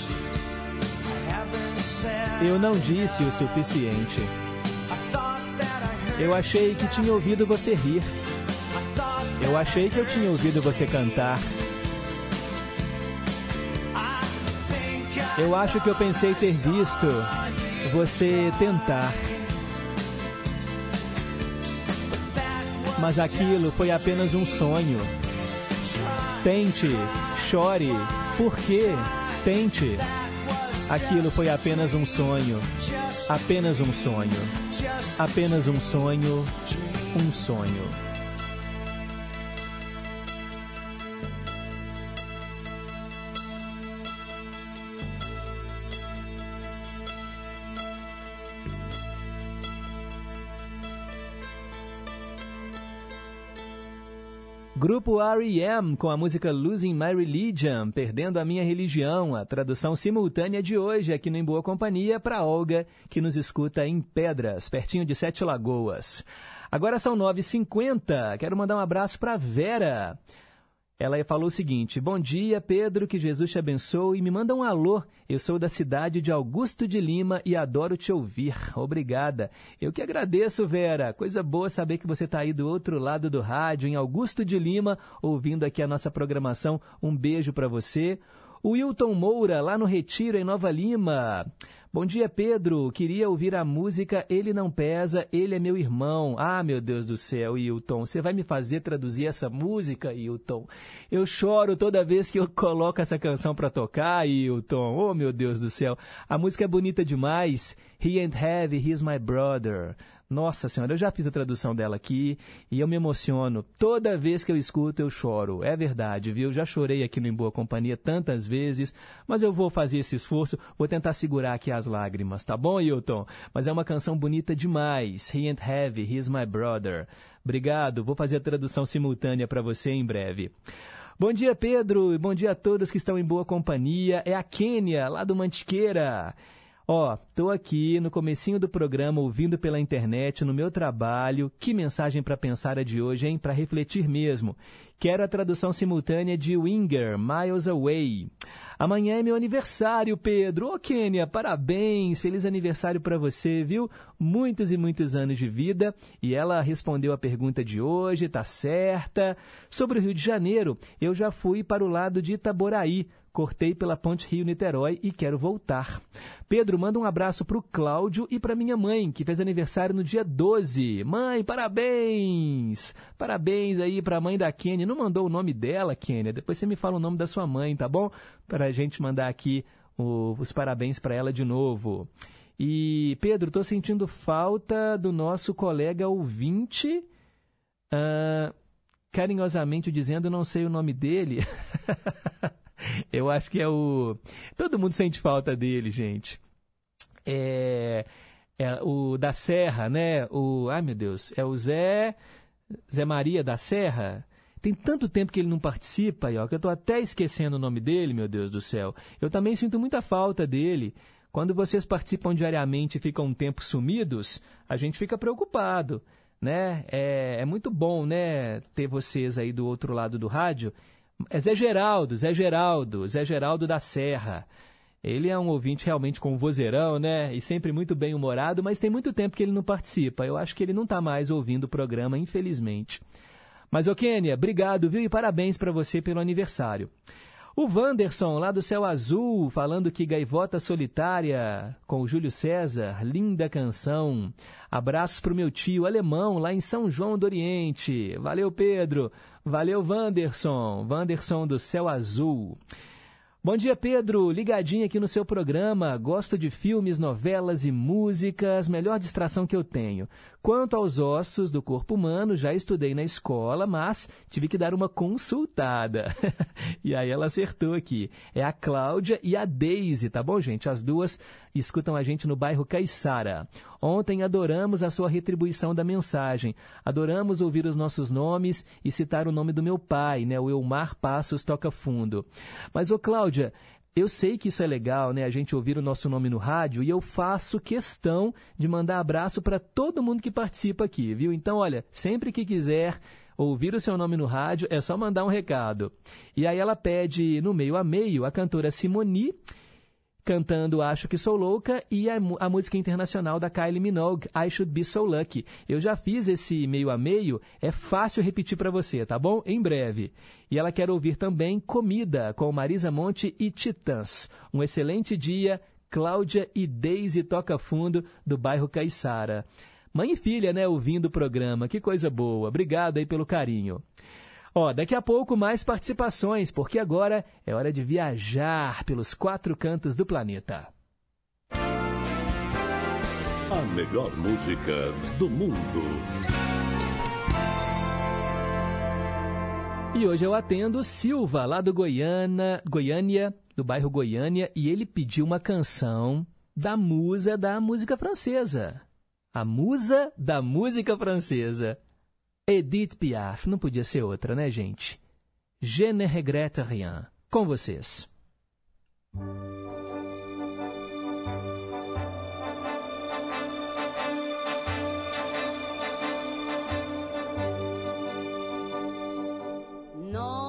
Eu não disse o suficiente. Eu achei que tinha ouvido você rir. Eu achei que eu tinha ouvido você cantar. Eu acho que eu pensei ter visto você tentar. Mas aquilo foi apenas um sonho. Tente, chore, por quê? Tente. Aquilo foi apenas um sonho. Apenas um sonho. Apenas um sonho. Um sonho. Grupo R.E.M. com a música Losing My Religion, Perdendo a Minha Religião, a tradução simultânea de hoje aqui no Em Boa Companhia para Olga, que nos escuta em Pedras, pertinho de Sete Lagoas. Agora são 9h50, quero mandar um abraço para Vera. Ela falou o seguinte: Bom dia, Pedro, que Jesus te abençoe e me manda um alô. Eu sou da cidade de Augusto de Lima e adoro te ouvir. Obrigada. Eu que agradeço, Vera. Coisa boa saber que você está aí do outro lado do rádio, em Augusto de Lima, ouvindo aqui a nossa programação. Um beijo para você. O Wilton Moura, lá no Retiro, em Nova Lima. Bom dia, Pedro. Queria ouvir a música Ele Não Pesa, Ele é Meu Irmão. Ah, meu Deus do céu, Hilton. Você vai me fazer traduzir essa música, Hilton? Eu choro toda vez que eu coloco essa canção para tocar, Hilton. Oh, meu Deus do céu. A música é bonita demais. He ain't heavy, he's my brother. Nossa Senhora, eu já fiz a tradução dela aqui e eu me emociono. Toda vez que eu escuto, eu choro. É verdade, viu? Já chorei aqui no Em Boa Companhia tantas vezes, mas eu vou fazer esse esforço, vou tentar segurar aqui as lágrimas, tá bom, Hilton? Mas é uma canção bonita demais. He ain't heavy, he's my brother. Obrigado, vou fazer a tradução simultânea para você em breve. Bom dia, Pedro, e bom dia a todos que estão em boa companhia. É a Quênia, lá do Mantiqueira. Ó, oh, tô aqui no comecinho do programa ouvindo pela internet no meu trabalho. Que mensagem para pensar a de hoje, hein? Para refletir mesmo. Quero a tradução simultânea de Winger, Miles Away. Amanhã é meu aniversário, Pedro. Ô, oh, Kênia, parabéns. Feliz aniversário para você, viu? Muitos e muitos anos de vida. E ela respondeu a pergunta de hoje, tá certa. Sobre o Rio de Janeiro, eu já fui para o lado de Itaboraí cortei pela ponte Rio-Niterói e quero voltar. Pedro, manda um abraço para o Cláudio e para minha mãe, que fez aniversário no dia 12. Mãe, parabéns! Parabéns aí para a mãe da Kênia. Não mandou o nome dela, Kênia? Depois você me fala o nome da sua mãe, tá bom? Para a gente mandar aqui o, os parabéns para ela de novo. E, Pedro, estou sentindo falta do nosso colega ouvinte, uh, carinhosamente dizendo, não sei o nome dele. Eu acho que é o. Todo mundo sente falta dele, gente. É, é o da Serra, né? O, ai meu Deus, é o Zé Zé Maria da Serra. Tem tanto tempo que ele não participa, ó, que eu estou até esquecendo o nome dele, meu Deus do céu. Eu também sinto muita falta dele. Quando vocês participam diariamente e ficam um tempo sumidos, a gente fica preocupado, né? É, é muito bom, né, ter vocês aí do outro lado do rádio. É Zé Geraldo, Zé Geraldo, Zé Geraldo da Serra. Ele é um ouvinte realmente com vozeirão, né? E sempre muito bem humorado, mas tem muito tempo que ele não participa. Eu acho que ele não está mais ouvindo o programa, infelizmente. Mas, ô Kênia, obrigado, viu? E parabéns para você pelo aniversário. O Wanderson, lá do Céu Azul, falando que Gaivota Solitária, com o Júlio César, linda canção. Abraços para o meu tio alemão, lá em São João do Oriente. Valeu, Pedro. Valeu, Wanderson. Wanderson do Céu Azul. Bom dia, Pedro. Ligadinho aqui no seu programa. Gosto de filmes, novelas e músicas. Melhor distração que eu tenho. Quanto aos ossos do corpo humano, já estudei na escola, mas tive que dar uma consultada. e aí ela acertou aqui. É a Cláudia e a Daisy, tá bom, gente? As duas escutam a gente no bairro Caiçara. Ontem adoramos a sua retribuição da mensagem. Adoramos ouvir os nossos nomes e citar o nome do meu pai, né? O Elmar Passos Toca Fundo. Mas, ô Cláudia, eu sei que isso é legal, né? A gente ouvir o nosso nome no rádio e eu faço questão de mandar abraço para todo mundo que participa aqui, viu? Então, olha, sempre que quiser ouvir o seu nome no rádio, é só mandar um recado. E aí ela pede no meio a meio a cantora Simoni cantando Acho Que Sou Louca e a, a, música internacional da Kylie Minogue, I Should Be So Lucky. Eu já fiz esse meio a meio, é fácil repetir para você, tá bom? Em breve. E ela quer ouvir também Comida, com Marisa Monte e Titãs. Um excelente dia, Cláudia e Daisy Toca Fundo, do bairro Caiçara. Mãe e filha, né, ouvindo o programa, que coisa boa. Obrigado aí pelo carinho. Ó, daqui a pouco mais participações, porque agora é hora de viajar pelos quatro cantos do planeta. A melhor música do mundo. E hoje eu atendo Silva, lá do Goiânia, Goiânia, do bairro Goiânia, e ele pediu uma canção da musa da música francesa. A musa da música francesa. Edith Piaf, não podia ser outra, né, gente? Je ne regrette rien. Com vocês. Non,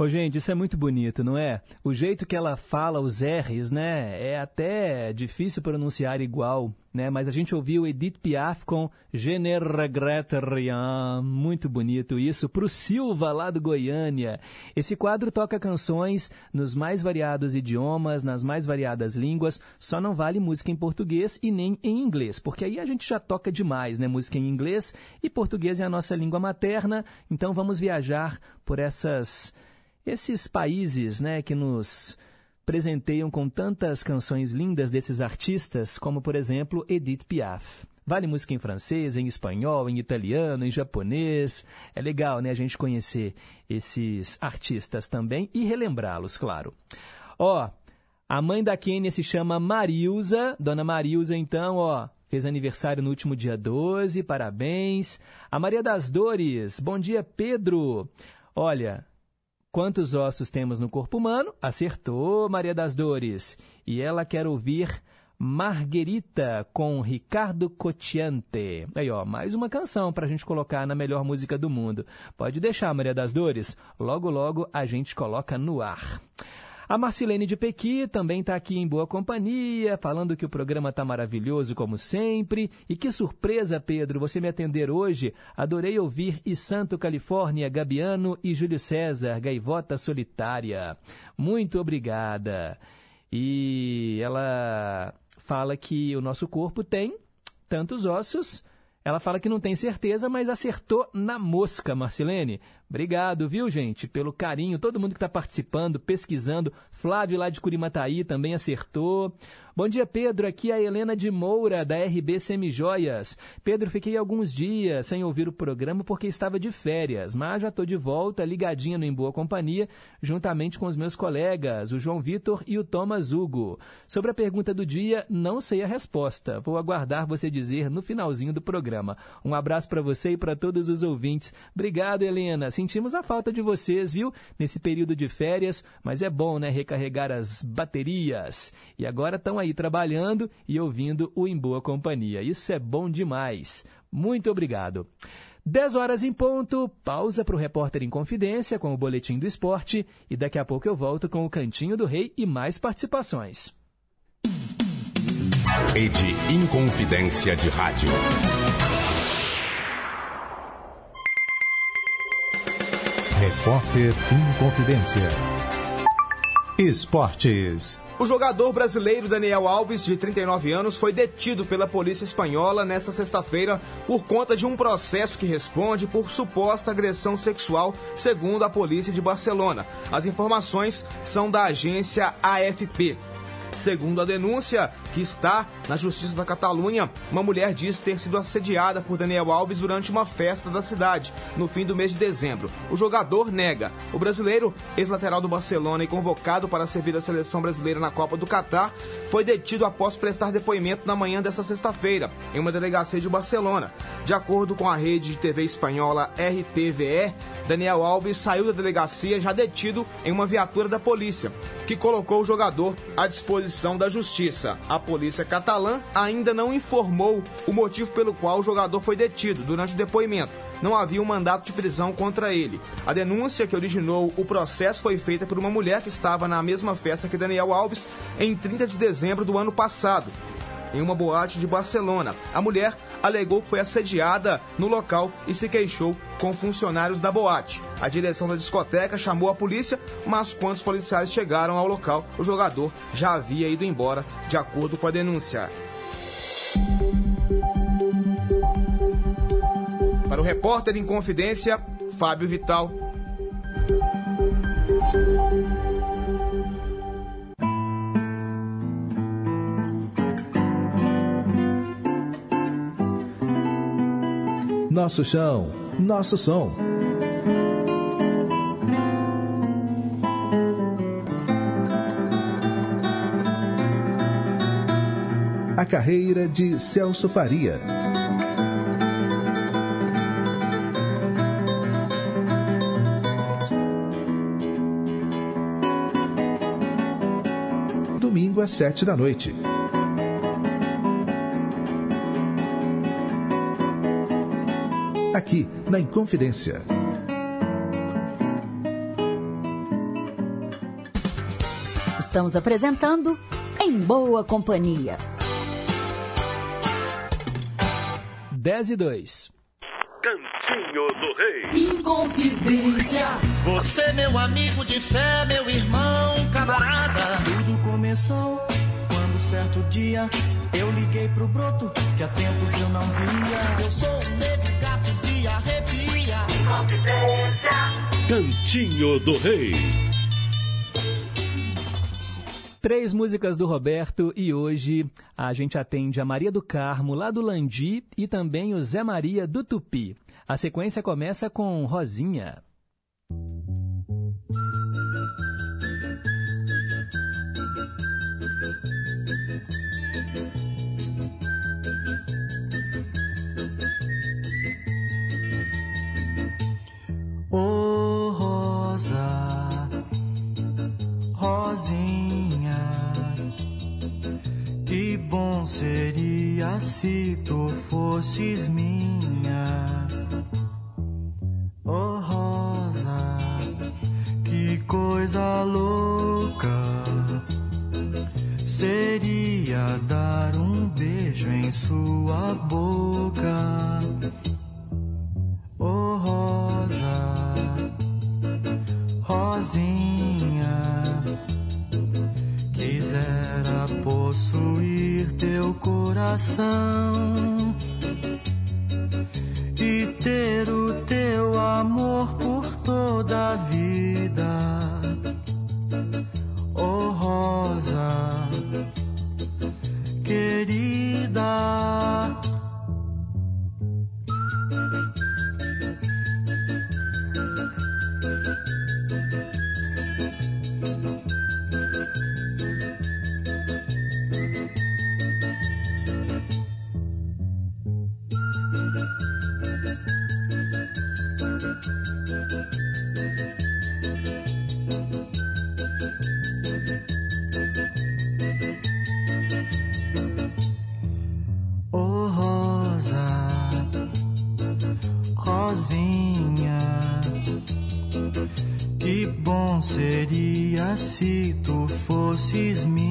Ô, gente, isso é muito bonito, não é? O jeito que ela fala os R's, né? É até difícil pronunciar igual, né? Mas a gente ouviu Edith Piaf com Je ne regrette rien. Muito bonito isso. Pro Silva, lá do Goiânia. Esse quadro toca canções nos mais variados idiomas, nas mais variadas línguas. Só não vale música em português e nem em inglês, porque aí a gente já toca demais, né? Música em inglês e português é a nossa língua materna. Então vamos viajar por essas esses países né, que nos presenteiam com tantas canções lindas desses artistas, como por exemplo Edith Piaf. Vale música em francês, em espanhol, em italiano, em japonês. É legal, né, a gente conhecer esses artistas também e relembrá-los, claro. Ó, a mãe da Kênia se chama Marilza, dona Marilza, então, ó, fez aniversário no último dia 12, parabéns. A Maria das Dores, bom dia, Pedro. Olha, Quantos ossos temos no corpo humano? Acertou, Maria das Dores. E ela quer ouvir Marguerita com Ricardo Cotiante. Aí, ó, mais uma canção para a gente colocar na melhor música do mundo. Pode deixar, Maria das Dores. Logo, logo a gente coloca no ar. A Marcilene de Pequi também está aqui em boa companhia, falando que o programa está maravilhoso como sempre. E que surpresa, Pedro, você me atender hoje. Adorei ouvir E Santo Califórnia, Gabiano e Júlio César, Gaivota Solitária. Muito obrigada. E ela fala que o nosso corpo tem tantos ossos. Ela fala que não tem certeza, mas acertou na mosca, Marcilene. Obrigado, viu, gente, pelo carinho. Todo mundo que está participando, pesquisando. Flávio lá de Curimataí também acertou. Bom dia, Pedro. Aqui é a Helena de Moura, da RB Semijoias. Pedro, fiquei alguns dias sem ouvir o programa porque estava de férias, mas já estou de volta, ligadinha no Em Boa Companhia, juntamente com os meus colegas, o João Vitor e o Thomas Hugo. Sobre a pergunta do dia, não sei a resposta. Vou aguardar você dizer no finalzinho do programa. Um abraço para você e para todos os ouvintes. Obrigado, Helena sentimos a falta de vocês, viu? Nesse período de férias, mas é bom, né? Recarregar as baterias. E agora estão aí trabalhando e ouvindo o Em Boa Companhia. Isso é bom demais. Muito obrigado. 10 horas em ponto, pausa para o repórter em confidência com o Boletim do Esporte e daqui a pouco eu volto com o Cantinho do Rei e mais participações. Rede Inconfidência de Rádio. Repórter em Confidência. Esportes. O jogador brasileiro Daniel Alves, de 39 anos, foi detido pela polícia espanhola nesta sexta-feira por conta de um processo que responde por suposta agressão sexual, segundo a polícia de Barcelona. As informações são da agência AFP. Segundo a denúncia, que está na Justiça da Catalunha, uma mulher diz ter sido assediada por Daniel Alves durante uma festa da cidade, no fim do mês de dezembro. O jogador nega. O brasileiro, ex-lateral do Barcelona e convocado para servir a seleção brasileira na Copa do Catar, foi detido após prestar depoimento na manhã desta sexta-feira, em uma delegacia de Barcelona. De acordo com a rede de TV espanhola RTVE, Daniel Alves saiu da delegacia já detido em uma viatura da polícia, que colocou o jogador à disposição da justiça. A polícia catalã ainda não informou o motivo pelo qual o jogador foi detido durante o depoimento. Não havia um mandato de prisão contra ele. A denúncia que originou o processo foi feita por uma mulher que estava na mesma festa que Daniel Alves em 30 de dezembro do ano passado em uma boate de Barcelona. A mulher alegou que foi assediada no local e se queixou com funcionários da boate. A direção da discoteca chamou a polícia, mas quando os policiais chegaram ao local, o jogador já havia ido embora, de acordo com a denúncia. Para o repórter em confidência, Fábio Vital. Nosso chão, nosso som. A carreira de Celso Faria. Domingo às sete da noite. Aqui na Inconfidência. Estamos apresentando Em Boa Companhia. 10 e 2. Cantinho do Rei. Inconfidência. Você, meu amigo de fé, meu irmão, camarada. Tudo começou quando certo dia eu liguei pro broto que há tempos eu não via. Eu sou um negro gato arrepia. Cantinho do Rei. Três músicas do Roberto e hoje a gente atende a Maria do Carmo, lá do Landi, e também o Zé Maria do Tupi. A sequência começa com Rosinha. Oh, Rosa, Rosinha, que bom seria se tu fosses minha. Oh, Rosa, que coisa louca seria dar um beijo em sua boca. Oh Rosa, Rosinha, quisera possuir teu coração e ter o teu amor por toda a vida. Oh Rosa, querida. Se tu fosses minha.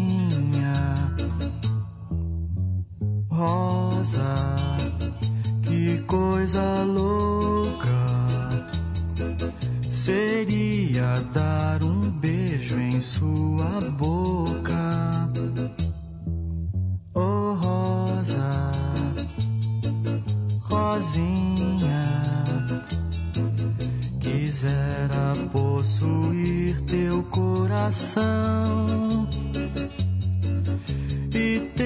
E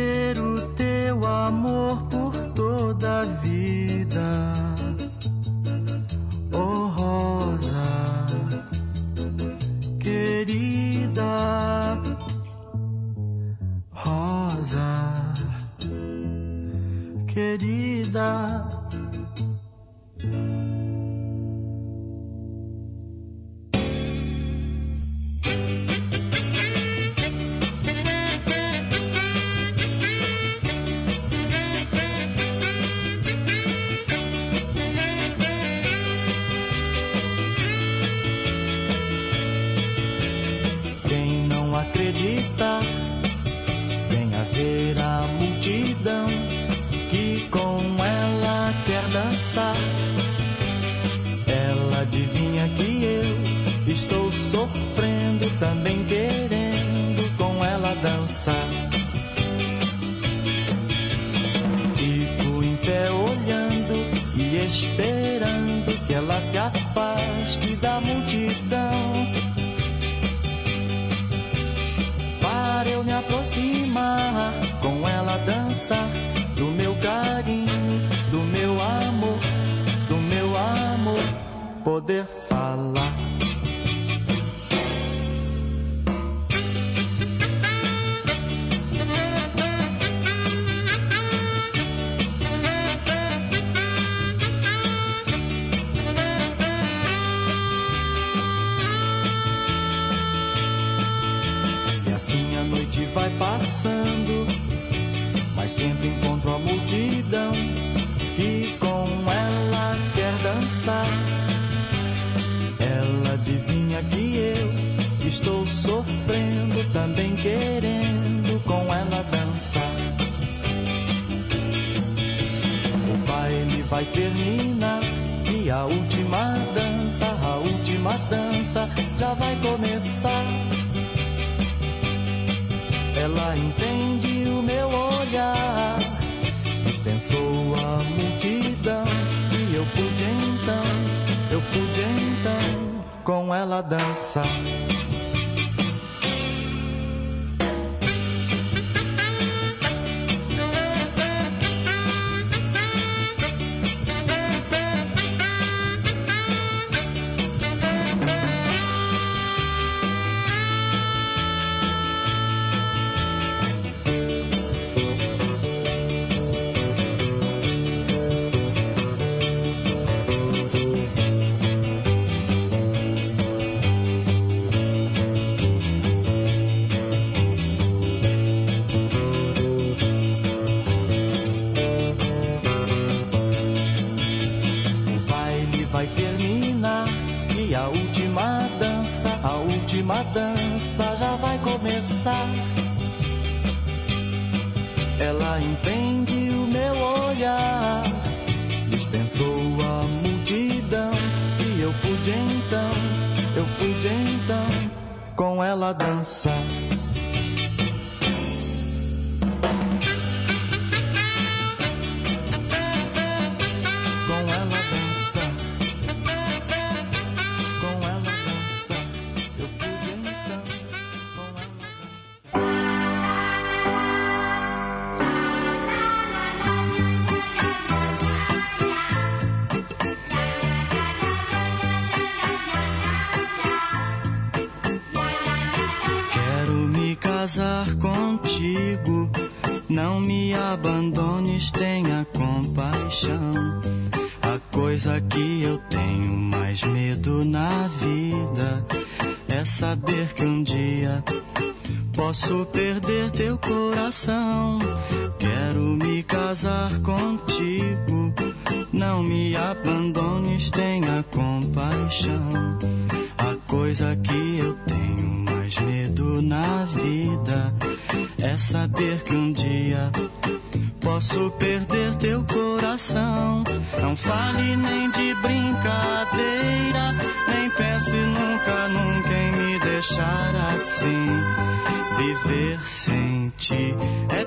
ela dançar. Compaixão. A coisa que eu tenho mais medo na vida é saber que um dia posso perder teu coração. Quero me casar contigo. Não me abandones, tenha compaixão. A coisa que eu tenho mais medo na vida é saber que um dia posso perder teu coração. Não fale nem de brincadeira, nem pense nunca, nunca em me deixar assim. Viver sem ti é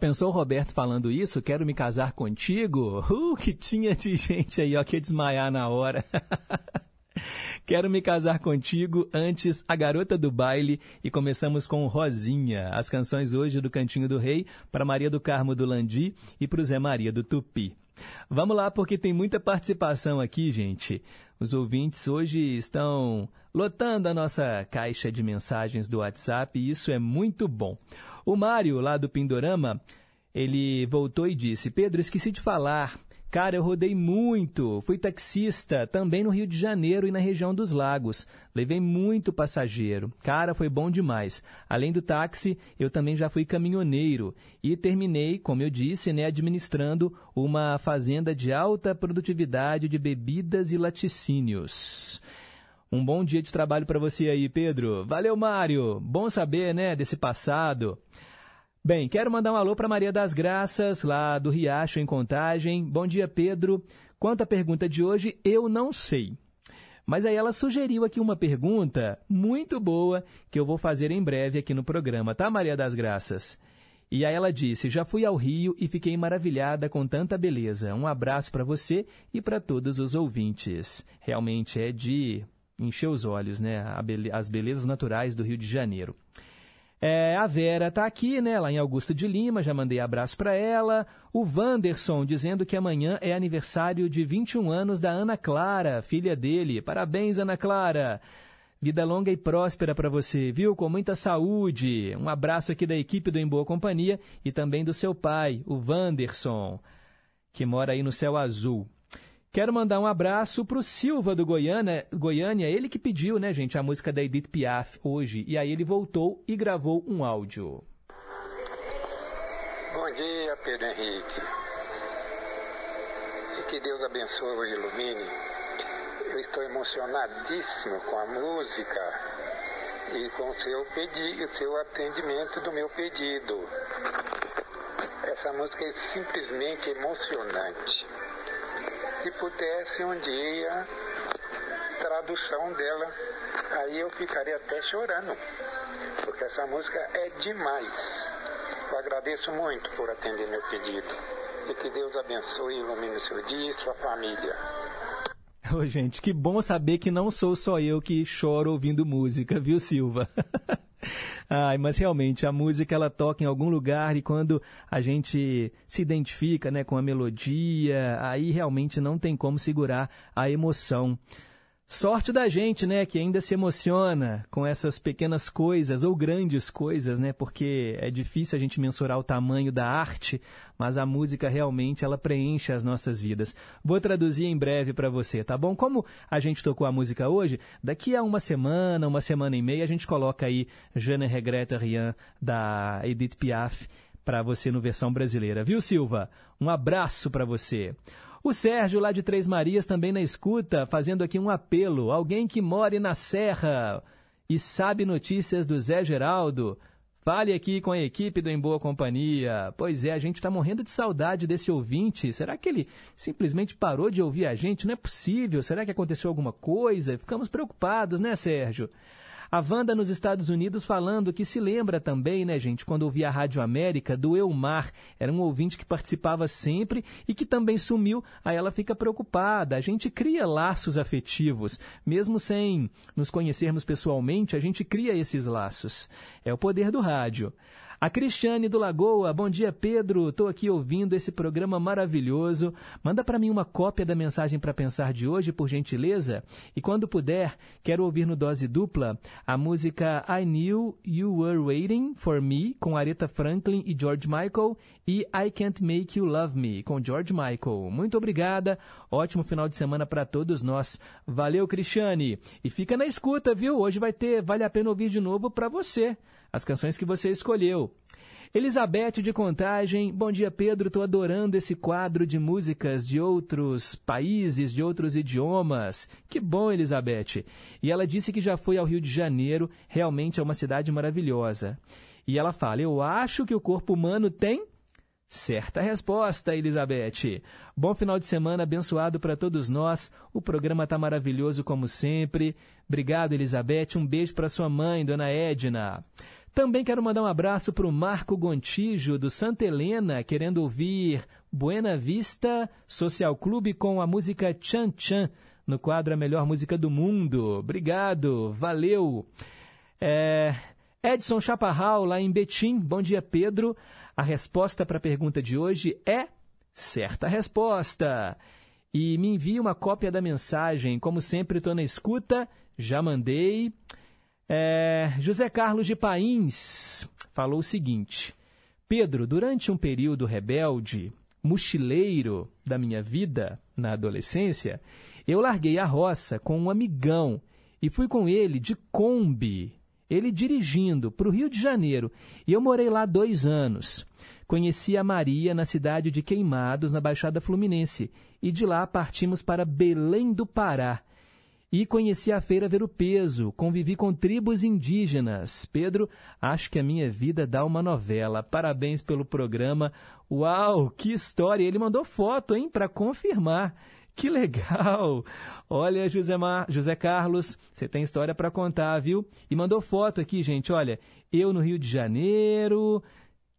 pensou o Roberto falando isso? Quero me casar contigo? Uh, que tinha de gente aí, ó, que ia desmaiar na hora. Quero me casar contigo, antes a garota do baile e começamos com Rosinha, as canções hoje do Cantinho do Rei para Maria do Carmo do Landi e para o Zé Maria do Tupi. Vamos lá porque tem muita participação aqui, gente. Os ouvintes hoje estão lotando a nossa caixa de mensagens do WhatsApp e isso é muito bom. O Mário, lá do Pindorama, ele voltou e disse: Pedro, esqueci de falar. Cara, eu rodei muito. Fui taxista também no Rio de Janeiro e na região dos lagos. Levei muito passageiro. Cara, foi bom demais. Além do táxi, eu também já fui caminhoneiro e terminei, como eu disse, né, administrando uma fazenda de alta produtividade de bebidas e laticínios. Um bom dia de trabalho para você aí, Pedro. Valeu, Mário. Bom saber, né, desse passado. Bem, quero mandar um alô para Maria das Graças, lá do Riacho, em Contagem. Bom dia, Pedro. Quanto à pergunta de hoje, eu não sei. Mas aí ela sugeriu aqui uma pergunta muito boa que eu vou fazer em breve aqui no programa, tá, Maria das Graças? E aí ela disse: Já fui ao Rio e fiquei maravilhada com tanta beleza. Um abraço para você e para todos os ouvintes. Realmente é de encher os olhos, né? As belezas naturais do Rio de Janeiro. É, a Vera está aqui, né, lá em Augusto de Lima, já mandei abraço para ela. O Wanderson dizendo que amanhã é aniversário de 21 anos da Ana Clara, filha dele. Parabéns, Ana Clara. Vida longa e próspera para você, viu? Com muita saúde. Um abraço aqui da equipe do Em Boa Companhia e também do seu pai, o Wanderson, que mora aí no céu azul. Quero mandar um abraço para o Silva do Goiânia, Goiânia, ele que pediu, né, gente, a música da Edith Piaf hoje. E aí ele voltou e gravou um áudio. Bom dia, Pedro Henrique. E que Deus abençoe e ilumine eu estou emocionadíssimo com a música e com o seu pedido, o seu atendimento do meu pedido. Essa música é simplesmente emocionante. Se pudesse um dia tradução dela, aí eu ficaria até chorando, porque essa música é demais. Eu agradeço muito por atender meu pedido. E que Deus abençoe e ilumine o seu dia e sua família. Ô, gente, que bom saber que não sou só eu que choro ouvindo música, viu, Silva? Ai, mas realmente a música ela toca em algum lugar e quando a gente se identifica, né, com a melodia, aí realmente não tem como segurar a emoção. Sorte da gente, né, que ainda se emociona com essas pequenas coisas ou grandes coisas, né, porque é difícil a gente mensurar o tamanho da arte, mas a música realmente ela preenche as nossas vidas. Vou traduzir em breve para você, tá bom? Como a gente tocou a música hoje, daqui a uma semana, uma semana e meia, a gente coloca aí Je ne regrette rien da Edith Piaf para você no versão brasileira, viu, Silva? Um abraço para você. O Sérgio, lá de Três Marias, também na escuta, fazendo aqui um apelo. Alguém que more na Serra e sabe notícias do Zé Geraldo, fale aqui com a equipe do Em Boa Companhia. Pois é, a gente está morrendo de saudade desse ouvinte. Será que ele simplesmente parou de ouvir a gente? Não é possível. Será que aconteceu alguma coisa? Ficamos preocupados, né, Sérgio? A Wanda nos Estados Unidos falando que se lembra também, né, gente, quando ouvia a Rádio América, do Elmar. Era um ouvinte que participava sempre e que também sumiu. Aí ela fica preocupada. A gente cria laços afetivos. Mesmo sem nos conhecermos pessoalmente, a gente cria esses laços. É o poder do rádio. A Cristiane do Lagoa, bom dia Pedro, estou aqui ouvindo esse programa maravilhoso. Manda para mim uma cópia da mensagem para pensar de hoje, por gentileza. E quando puder, quero ouvir no dose dupla a música I Knew You Were Waiting for Me com Aretha Franklin e George Michael e I Can't Make You Love Me com George Michael. Muito obrigada. Ótimo final de semana para todos nós. Valeu, Cristiane. E fica na escuta, viu? Hoje vai ter Vale a Pena Ouvir de novo para você as canções que você escolheu. Elizabeth de Contagem, bom dia Pedro, estou adorando esse quadro de músicas de outros países, de outros idiomas. Que bom, Elizabeth. E ela disse que já foi ao Rio de Janeiro, realmente é uma cidade maravilhosa. E ela fala: Eu acho que o corpo humano tem. Certa resposta, Elizabeth. Bom final de semana abençoado para todos nós. O programa está maravilhoso como sempre. Obrigado, Elizabeth. Um beijo para sua mãe, dona Edna. Também quero mandar um abraço para o Marco Gontijo, do Santa Helena, querendo ouvir Buena Vista Social Clube com a música Chan Chan, no quadro A Melhor Música do Mundo. Obrigado, valeu. É... Edson Chaparral, lá em Betim. Bom dia, Pedro. A resposta para a pergunta de hoje é certa resposta. E me envie uma cópia da mensagem. Como sempre, estou na escuta. Já mandei. É, José Carlos de Pains falou o seguinte: Pedro, durante um período rebelde, mochileiro da minha vida na adolescência, eu larguei a roça com um amigão e fui com ele de Kombi, ele dirigindo para o Rio de Janeiro. E eu morei lá dois anos. Conheci a Maria na cidade de Queimados, na Baixada Fluminense, e de lá partimos para Belém do Pará. E conheci a feira Ver o Peso, convivi com tribos indígenas. Pedro, acho que a minha vida dá uma novela. Parabéns pelo programa. Uau, que história! Ele mandou foto, hein, para confirmar. Que legal! Olha, José, Mar... José Carlos, você tem história para contar, viu? E mandou foto aqui, gente. Olha, eu no Rio de Janeiro.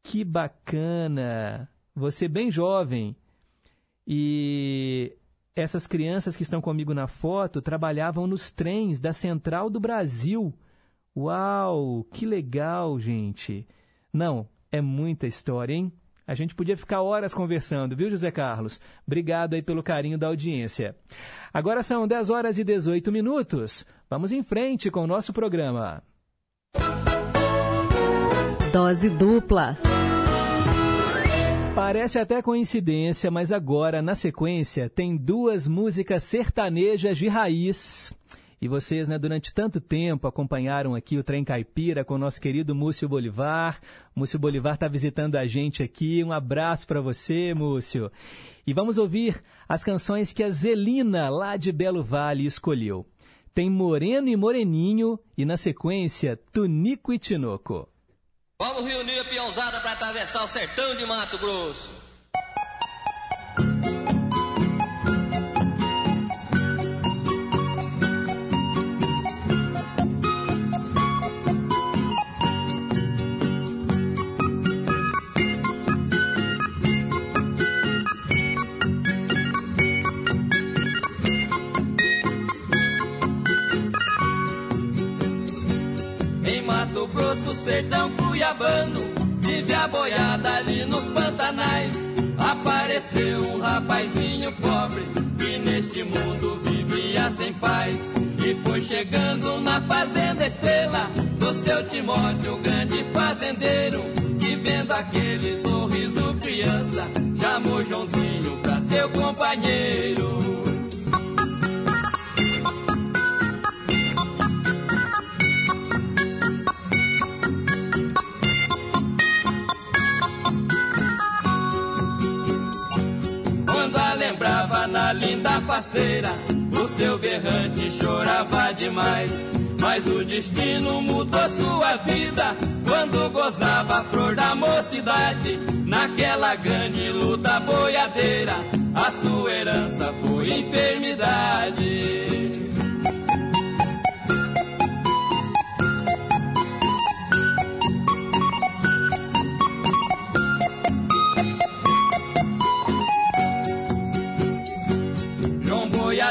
Que bacana! Você bem jovem. E essas crianças que estão comigo na foto trabalhavam nos trens da Central do Brasil. Uau, que legal, gente. Não, é muita história, hein? A gente podia ficar horas conversando, viu, José Carlos? Obrigado aí pelo carinho da audiência. Agora são 10 horas e 18 minutos. Vamos em frente com o nosso programa. Dose dupla. Parece até coincidência, mas agora, na sequência, tem duas músicas sertanejas de raiz. E vocês, né, durante tanto tempo acompanharam aqui o Trem Caipira com o nosso querido Múcio Bolivar. Múcio Bolivar está visitando a gente aqui. Um abraço para você, Múcio. E vamos ouvir as canções que a Zelina, lá de Belo Vale, escolheu. Tem Moreno e Moreninho e, na sequência, Tunico e Tinoco. Vamos reunir a peãozada para atravessar o sertão de Mato Grosso. Em Mato Grosso, sertão cuiabano, vive a boiada ali nos pantanais. Apareceu um rapazinho pobre que neste mundo vivia sem paz. E foi chegando na fazenda estrela do seu Timóteo, grande fazendeiro. Que vendo aquele sorriso criança, chamou Joãozinho pra seu companheiro. Quando a lembrava na linda parceira, o seu berrante chorava demais. Mas o destino mudou sua vida quando gozava a flor da mocidade. Naquela grande luta boiadeira, a sua herança foi enfermidade.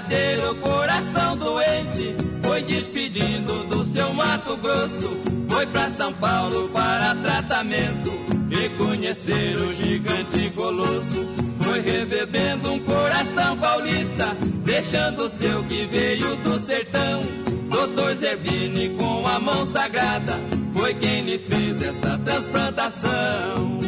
Boiadeiro, coração doente, foi despedindo do seu Mato Grosso. Foi pra São Paulo para tratamento e conhecer o gigante colosso. Foi recebendo um coração paulista, deixando o seu que veio do sertão. Doutor Zerbini, com a mão sagrada, foi quem lhe fez essa transplantação.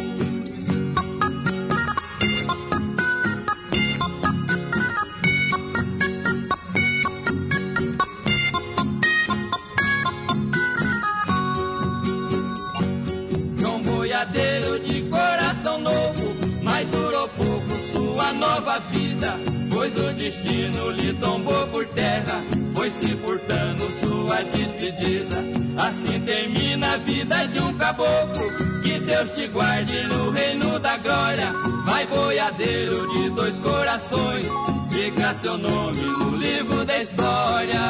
Nova vida. Pois o destino lhe tombou por terra, foi se furtando sua despedida. Assim termina a vida de um caboclo, que Deus te guarde no reino da glória. Vai boiadeiro de dois corações, fica seu nome no livro da história.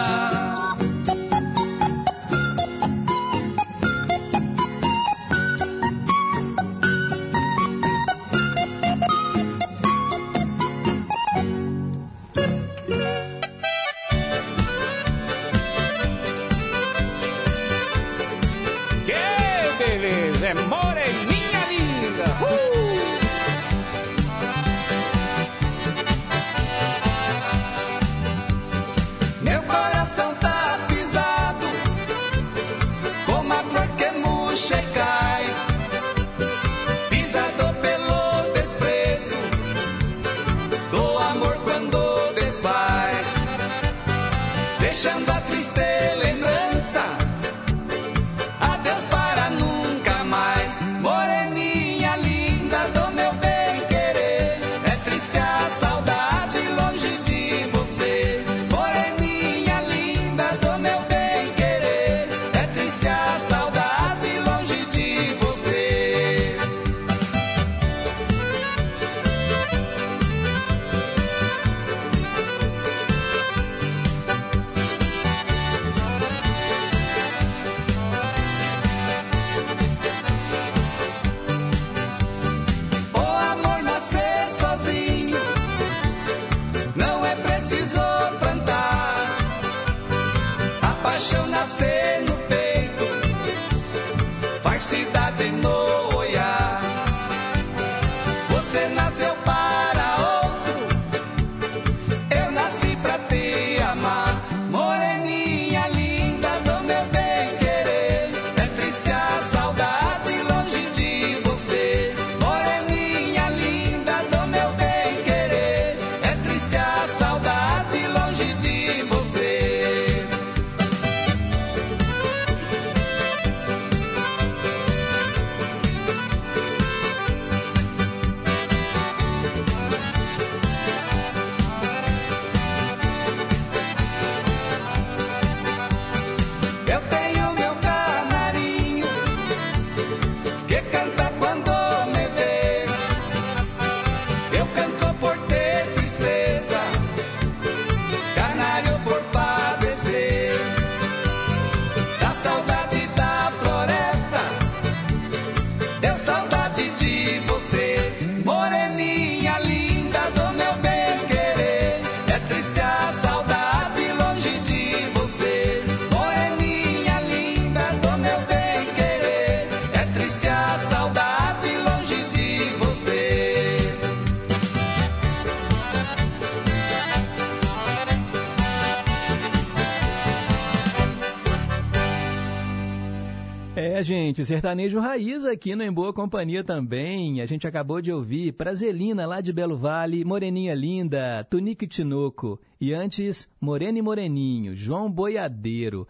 Gente, sertanejo raiz aqui no Em Boa Companhia também. A gente acabou de ouvir Prazelina lá de Belo Vale, Moreninha Linda, Tunique Tinoco. E antes, Moreno e Moreninho, João Boiadeiro.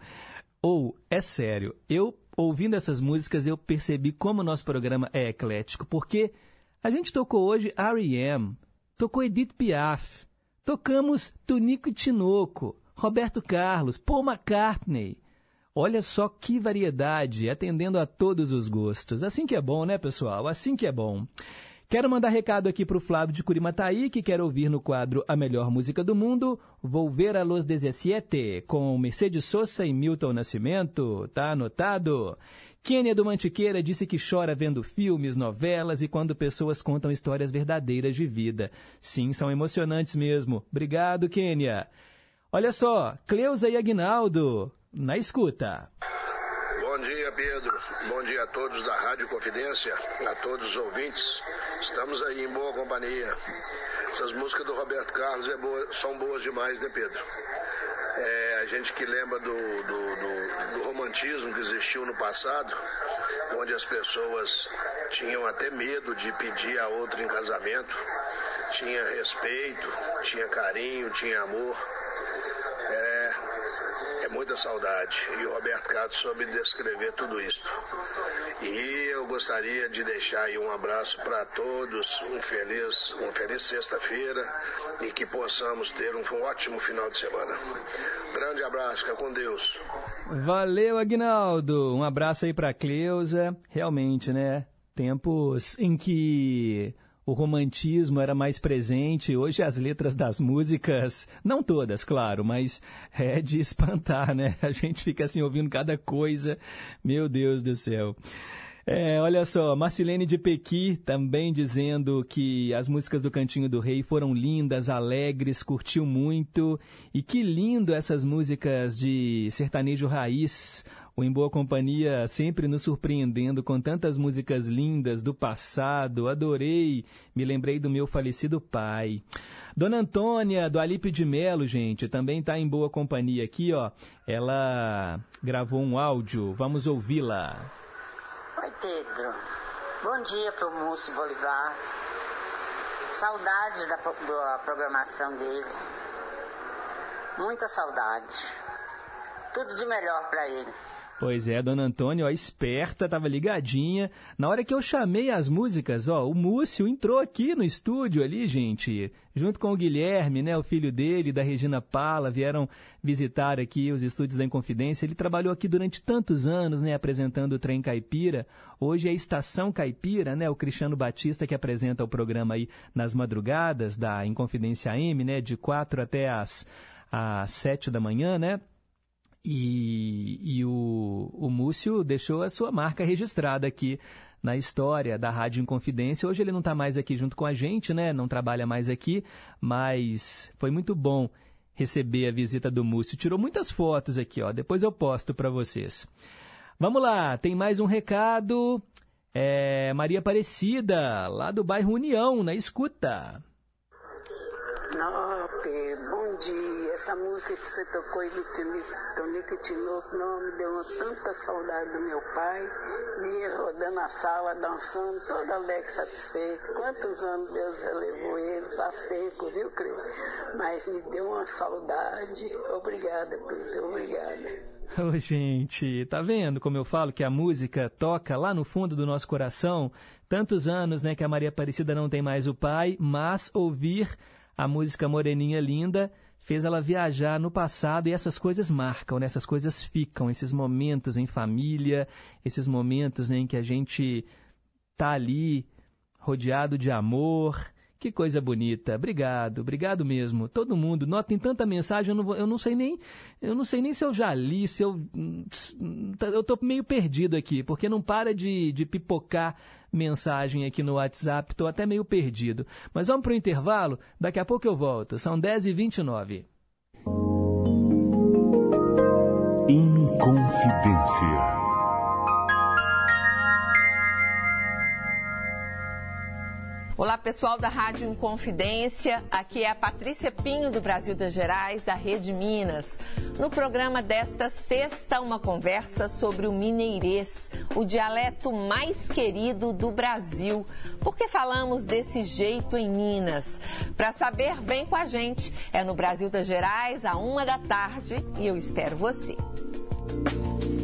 Ou, é sério, eu ouvindo essas músicas eu percebi como o nosso programa é eclético, porque a gente tocou hoje R.E.M., tocou Edith Piaf, tocamos Tunico Tinoco, Roberto Carlos, Paul McCartney. Olha só que variedade, atendendo a todos os gostos. Assim que é bom, né, pessoal? Assim que é bom. Quero mandar recado aqui para o Flávio de Curimataí, que quer ouvir no quadro A Melhor Música do Mundo, Vou Ver a Los 17, com Mercedes Sosa e Milton Nascimento. Tá anotado? Kênia do Mantiqueira disse que chora vendo filmes, novelas e quando pessoas contam histórias verdadeiras de vida. Sim, são emocionantes mesmo. Obrigado, Kênia. Olha só, Cleusa e Aguinaldo, na escuta. Bom dia, Pedro. Bom dia a todos da Rádio Confidência, a todos os ouvintes. Estamos aí em boa companhia. Essas músicas do Roberto Carlos é boa, são boas demais, né, Pedro? É, a gente que lembra do, do, do, do romantismo que existiu no passado, onde as pessoas tinham até medo de pedir a outra em casamento, tinha respeito, tinha carinho, tinha amor. Muita saudade. E o Roberto Carlos soube descrever tudo isso. E eu gostaria de deixar aí um abraço para todos, um feliz, uma feliz sexta-feira e que possamos ter um ótimo final de semana. Grande abraço, fica com Deus. Valeu, Agnaldo. Um abraço aí para Cleusa. Realmente, né? Tempos em que o romantismo era mais presente. Hoje as letras das músicas, não todas, claro, mas é de espantar, né? A gente fica assim ouvindo cada coisa. Meu Deus do céu. É, olha só, Marcilene de Pequi também dizendo que as músicas do Cantinho do Rei foram lindas, alegres, curtiu muito. E que lindo essas músicas de sertanejo raiz. O Em Boa Companhia sempre nos surpreendendo com tantas músicas lindas do passado. Adorei, me lembrei do meu falecido pai. Dona Antônia, do Alípio de Melo, gente, também está em boa companhia aqui, ó. Ela gravou um áudio, vamos ouvi-la. Oi, Pedro. Bom dia para o Múcio Bolivar. Saudade da, da programação dele. Muita saudade. Tudo de melhor para ele. Pois é, dona Antônia, ó, esperta, tava ligadinha. Na hora que eu chamei as músicas, ó, o Múcio entrou aqui no estúdio ali, gente, junto com o Guilherme, né, o filho dele, da Regina Pala, vieram visitar aqui os estúdios da Inconfidência. Ele trabalhou aqui durante tantos anos, né, apresentando o Trem Caipira. Hoje é a Estação Caipira, né, o Cristiano Batista que apresenta o programa aí nas madrugadas da Inconfidência M, né, de quatro até as, às sete da manhã, né, e, e o, o Múcio deixou a sua marca registrada aqui na história da Rádio Inconfidência. Hoje ele não está mais aqui junto com a gente, né? Não trabalha mais aqui, mas foi muito bom receber a visita do Múcio. Tirou muitas fotos aqui, ó. Depois eu posto para vocês. Vamos lá, tem mais um recado. É Maria Aparecida, lá do bairro União, na escuta. Nope, bom dia. Essa música que você tocou aí do Tonico Tinoco, não me deu tanta saudade do meu pai. Vinha rodando a sala, dançando, todo alegre, satisfeito. Quantos anos Deus já levou ele? Faz tempo, viu, Cris? Mas me deu uma saudade. Obrigada, Pedro, obrigada. Oh, gente, tá vendo como eu falo que a música toca lá no fundo do nosso coração? Tantos anos, né, que a Maria Aparecida não tem mais o pai, mas ouvir a música Moreninha Linda fez ela viajar no passado e essas coisas marcam, né? essas coisas ficam, esses momentos em família, esses momentos né, em que a gente tá ali rodeado de amor. Que coisa bonita. Obrigado, obrigado mesmo. Todo mundo, notem tanta mensagem, eu não, vou, eu não sei nem, eu não sei nem se eu já li, se eu eu tô meio perdido aqui, porque não para de, de pipocar mensagem aqui no WhatsApp, estou até meio perdido. Mas vamos para o intervalo, daqui a pouco eu volto. São 10h29. Inconfidência. Olá, pessoal da Rádio Inconfidência. Aqui é a Patrícia Pinho, do Brasil das Gerais, da Rede Minas. No programa desta sexta, uma conversa sobre o mineirês, o dialeto mais querido do Brasil. Por que falamos desse jeito em Minas? Para saber, vem com a gente. É no Brasil das Gerais, a uma da tarde, e eu espero você. É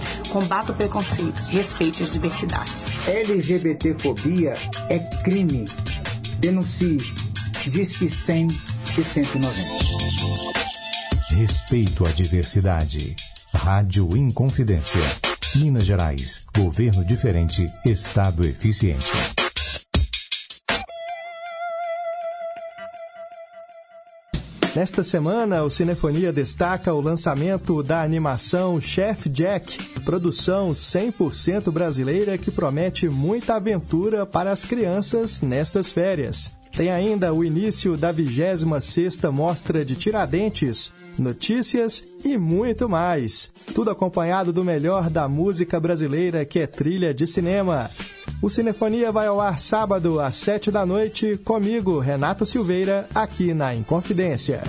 Combata o preconceito, respeite as diversidades. LGBTfobia é crime. Denuncie. Diz que 100 e 190. Respeito à diversidade. Rádio Inconfidência. Minas Gerais. Governo diferente. Estado eficiente. Nesta semana, o Cinefonia destaca o lançamento da animação Chef Jack, produção 100% brasileira que promete muita aventura para as crianças nestas férias. Tem ainda o início da 26ª Mostra de Tiradentes, notícias e muito mais. Tudo acompanhado do melhor da música brasileira que é trilha de cinema. O Cinefonia vai ao ar sábado às 7 da noite comigo, Renato Silveira, aqui na Inconfidência.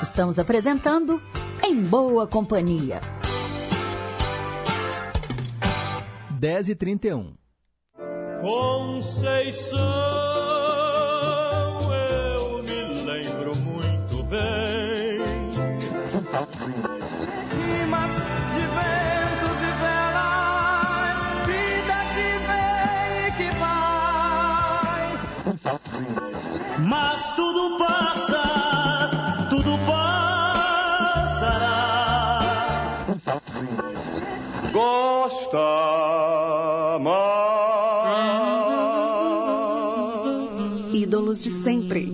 Estamos apresentando Em Boa Companhia. 10 e 31 Conceição, eu me lembro muito bem. Mas tudo passa, tudo passará. Gosta mais. Ídolos de sempre.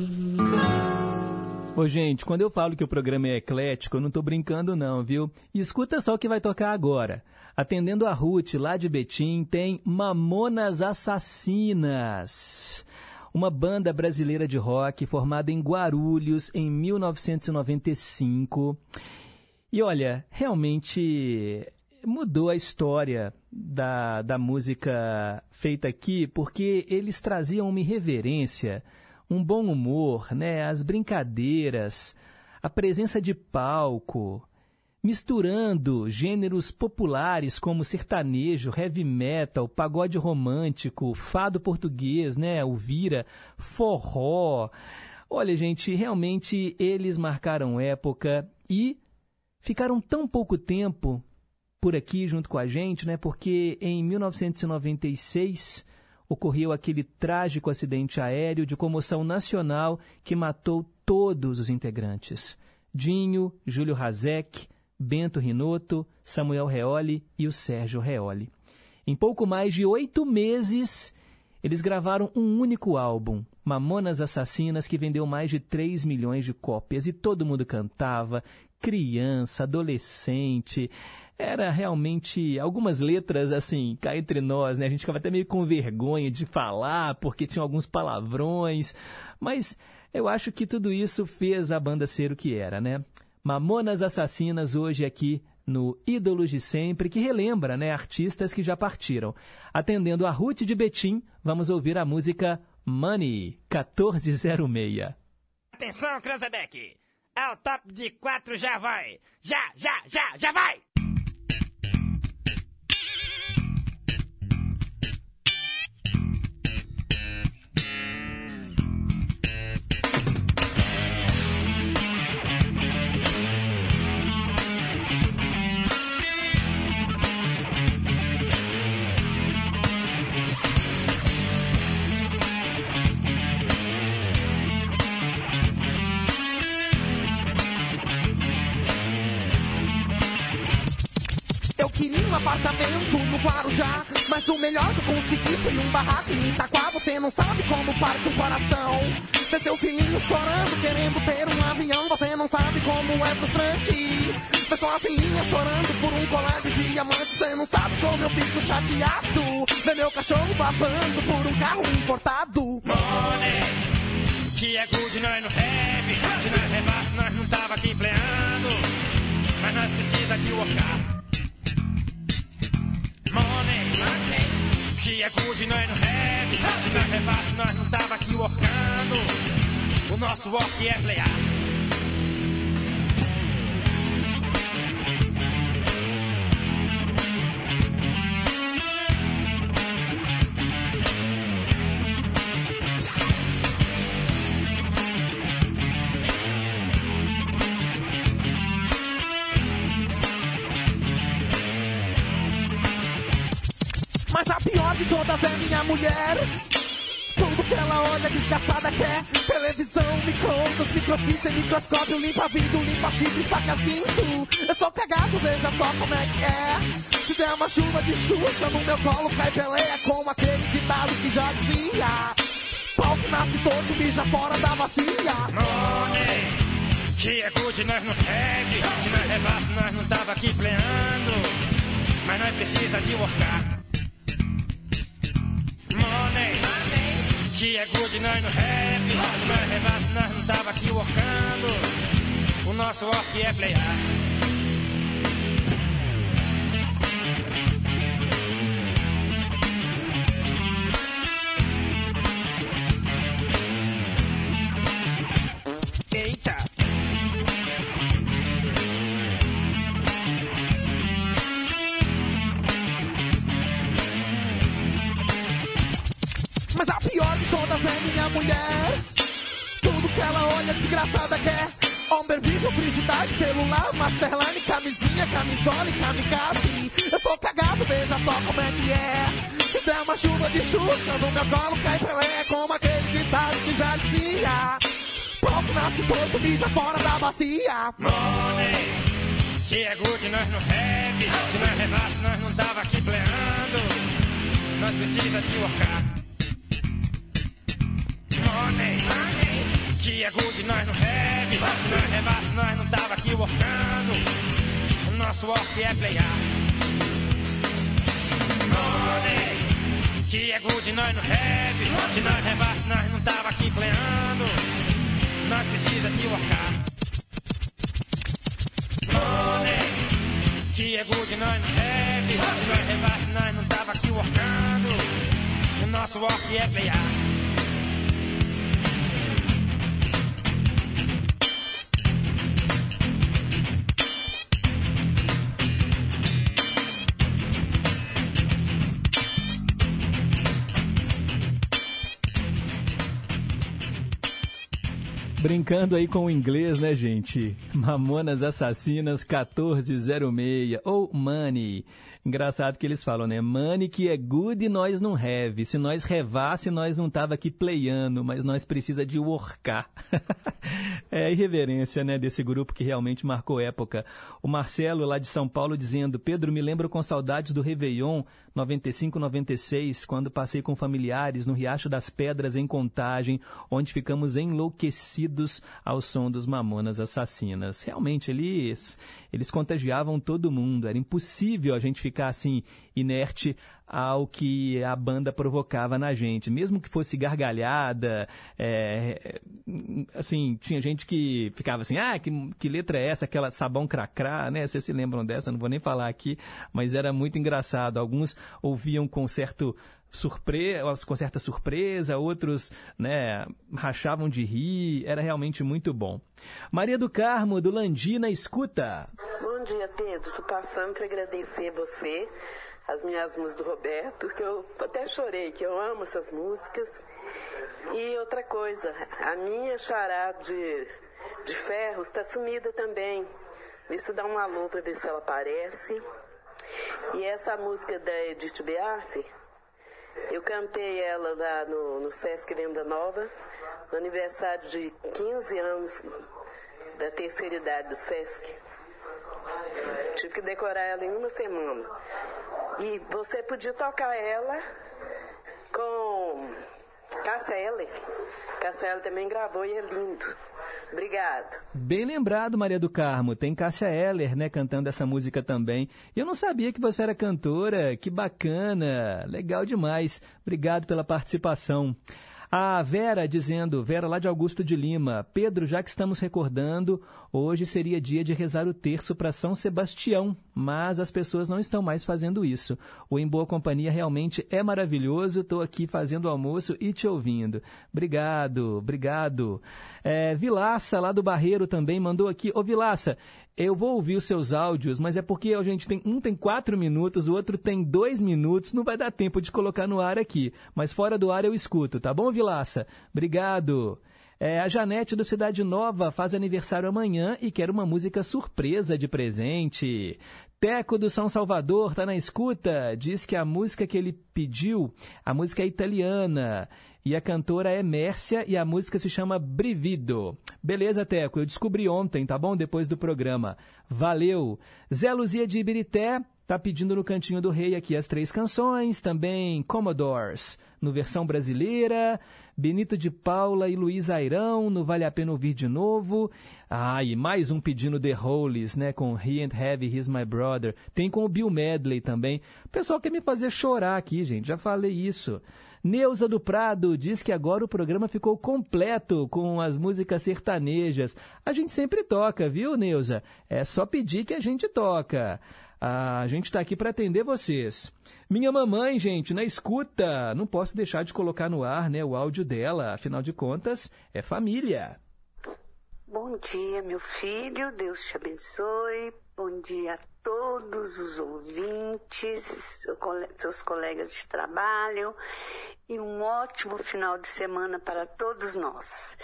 Ô, gente, quando eu falo que o programa é eclético, eu não tô brincando não, viu? E escuta só o que vai tocar agora. Atendendo a Ruth, lá de Betim, tem Mamonas Assassinas. Uma banda brasileira de rock formada em Guarulhos em 1995. E olha, realmente mudou a história da, da música feita aqui, porque eles traziam uma irreverência, um bom humor, né? as brincadeiras, a presença de palco, misturando gêneros populares como sertanejo, heavy metal, pagode romântico, fado português, né? o vira, forró. Olha, gente, realmente eles marcaram época e ficaram tão pouco tempo por aqui junto com a gente, né? Porque em 1996 ocorreu aquele trágico acidente aéreo de comoção nacional que matou todos os integrantes: Dinho, Júlio Razek, Bento Rinotto, Samuel Reoli e o Sérgio Reoli. Em pouco mais de oito meses, eles gravaram um único álbum, Mamonas Assassinas, que vendeu mais de 3 milhões de cópias e todo mundo cantava, criança, adolescente era realmente algumas letras assim, cá entre nós, né? A gente ficava até meio com vergonha de falar porque tinha alguns palavrões, mas eu acho que tudo isso fez a banda ser o que era, né? Mamonas Assassinas hoje aqui no Ídolos de Sempre, que relembra, né, artistas que já partiram. Atendendo a Ruth de Betim, vamos ouvir a música Money 1406. Atenção, Cranzebeck! É o top de quatro, já vai! Já, já, já, já vai! Apartamento no Guarujá, mas o melhor que eu consegui foi um barraco em Itaquá. Você não sabe como parte um coração. Ver seu filhinho chorando, querendo ter um avião. Você não sabe como é frustrante. Ver sua filhinha chorando por um colar de diamantes. Você não sabe como eu fico chateado. Ver meu cachorro babando por um carro importado. Money, que é good, nós no rap. Se nós rebasse, nós não tava aqui pleando. Mas nós precisa de workar. Money, que é good, nós no rap. Se nós nós não tava aqui workando. O nosso work é playar. Todas é minha mulher. Tudo que ela olha desgraçada quer Televisão, micro-ondas, microfície, microscópio Limpa vidro, limpa chifre, facas, guinso Eu sou cagado, veja só como é que é Se der uma chuva de xuxa no meu colo Cai peleia com aquele ditado que já dizia Pau que nasce todo, mija fora da bacia Money, que é good, nós no rap. Se nós rebasse, nós não tava aqui pleando. Mas nós precisa de workar. Money, que é good, nós no rap. Nós rebasse, nós não tava aqui workando. O nosso work é playar. Mulher. Tudo que ela olha, desgraçada quer. Homem, vídeo, frigidade, celular, masterline, camisinha, camisola e kamikaze. Eu sou cagado, veja só como é que é. Se der uma chuva de xuxa, no meu colo cai Pelé, como aquele ditado que já dizia. Que nasce todo, mija fora da bacia. Money, que é good, nós no rap. Se nós rebasse, nós não tava aqui pleando. Nós precisa de workar. Money, que é good, nós rap. Se nós rebasse, nós não tava aqui workando. Nosso work é playar. Money, que é good, nós no rap. Se nós rebasse, nós não tava aqui pleando. Nós precisa de workar. Que é good, nós no rap. Se nós rebasse, nós não tava aqui workando. Nosso work é playar. Brincando aí com o inglês, né, gente? Mamonas Assassinas 1406 ou Money. Engraçado que eles falam, né? Money que é good e nós não have. Se nós revasse, nós não tava aqui playando, mas nós precisa de workar. é a irreverência, né, desse grupo que realmente marcou época. O Marcelo lá de São Paulo dizendo: "Pedro, me lembro com saudades do Réveillon 95, 96, quando passei com familiares no Riacho das Pedras em Contagem, onde ficamos enlouquecidos ao som dos Mamonas Assassinas. Realmente eles eles contagiavam todo mundo, era impossível a gente ficar assim inerte ao que a banda provocava na gente, mesmo que fosse gargalhada, é, assim, tinha gente que ficava assim, ah, que, que letra é essa, aquela sabão cracrá, né, vocês se lembram dessa, não vou nem falar aqui, mas era muito engraçado, alguns ouviam com certo surpresa, com certa surpresa, outros, né, rachavam de rir, era realmente muito bom. Maria do Carmo, do Landina, escuta. Bom dia, Pedro. Estou passando para agradecer você, as minhas músicas do Roberto, que eu até chorei, que eu amo essas músicas. E outra coisa, a minha chará de, de ferro está sumida também. Vê se dá um alô para ver se ela aparece. E essa música da Edith Biaf, eu cantei ela lá no, no Sesc Venda Nova, no aniversário de 15 anos da terceira idade do Sesc. Tive que decorar ela em uma semana. E você podia tocar ela com. Cássia Eller também gravou e é lindo. Obrigado. Bem lembrado, Maria do Carmo. Tem Cássia Eller, né, cantando essa música também. Eu não sabia que você era cantora. Que bacana. Legal demais. Obrigado pela participação. A Vera dizendo, Vera lá de Augusto de Lima, Pedro, já que estamos recordando, hoje seria dia de rezar o terço para São Sebastião, mas as pessoas não estão mais fazendo isso. O Em Boa Companhia realmente é maravilhoso, estou aqui fazendo o almoço e te ouvindo. Obrigado, obrigado. É, Vilaça, lá do Barreiro, também mandou aqui. Ô Vilaça, eu vou ouvir os seus áudios, mas é porque a gente tem um tem quatro minutos, o outro tem dois minutos, não vai dar tempo de colocar no ar aqui. Mas fora do ar eu escuto, tá bom, Vilaça? Obrigado. É, a Janete do Cidade Nova faz aniversário amanhã e quer uma música surpresa de presente. Teco do São Salvador está na escuta, diz que a música que ele pediu, a música é italiana. E a cantora é Mércia e a música se chama Brivido. Beleza, Teco, eu descobri ontem, tá bom? Depois do programa. Valeu. Zé Luzia de Ibirité tá pedindo no Cantinho do Rei aqui as três canções. Também Commodores, no versão brasileira. Benito de Paula e Luiz Airão, no Vale a Pena Ouvir de Novo. Ah, e mais um pedindo The Hollies, né? Com He and Heavy, He's My Brother. Tem com o Bill Medley também. O pessoal quer me fazer chorar aqui, gente. Já falei isso. Neuza do Prado diz que agora o programa ficou completo com as músicas sertanejas. A gente sempre toca, viu, Neuza? É só pedir que a gente toca. A gente está aqui para atender vocês. Minha mamãe, gente, na escuta. Não posso deixar de colocar no ar né, o áudio dela. Afinal de contas, é família. Bom dia, meu filho. Deus te abençoe. Bom dia a todos os ouvintes, seus colegas de trabalho e um ótimo final de semana para todos nós.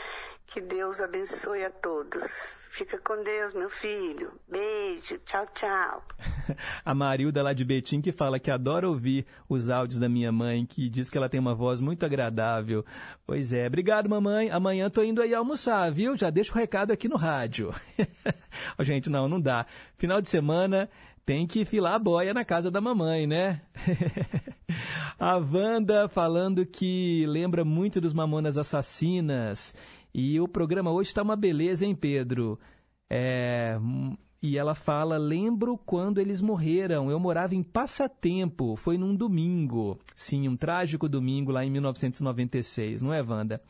Que Deus abençoe a todos. Fica com Deus, meu filho. Beijo. Tchau, tchau. a Marilda lá de Betim que fala que adora ouvir os áudios da minha mãe, que diz que ela tem uma voz muito agradável. Pois é. Obrigado, mamãe. Amanhã tô indo aí almoçar, viu? Já deixo o recado aqui no rádio. oh, gente, não, não dá. Final de semana tem que filar a boia na casa da mamãe, né? a Wanda falando que lembra muito dos Mamonas Assassinas. E o programa hoje está uma beleza, hein, Pedro? É, e ela fala: lembro quando eles morreram. Eu morava em Passatempo, foi num domingo. Sim, um trágico domingo lá em 1996, não é, Wanda?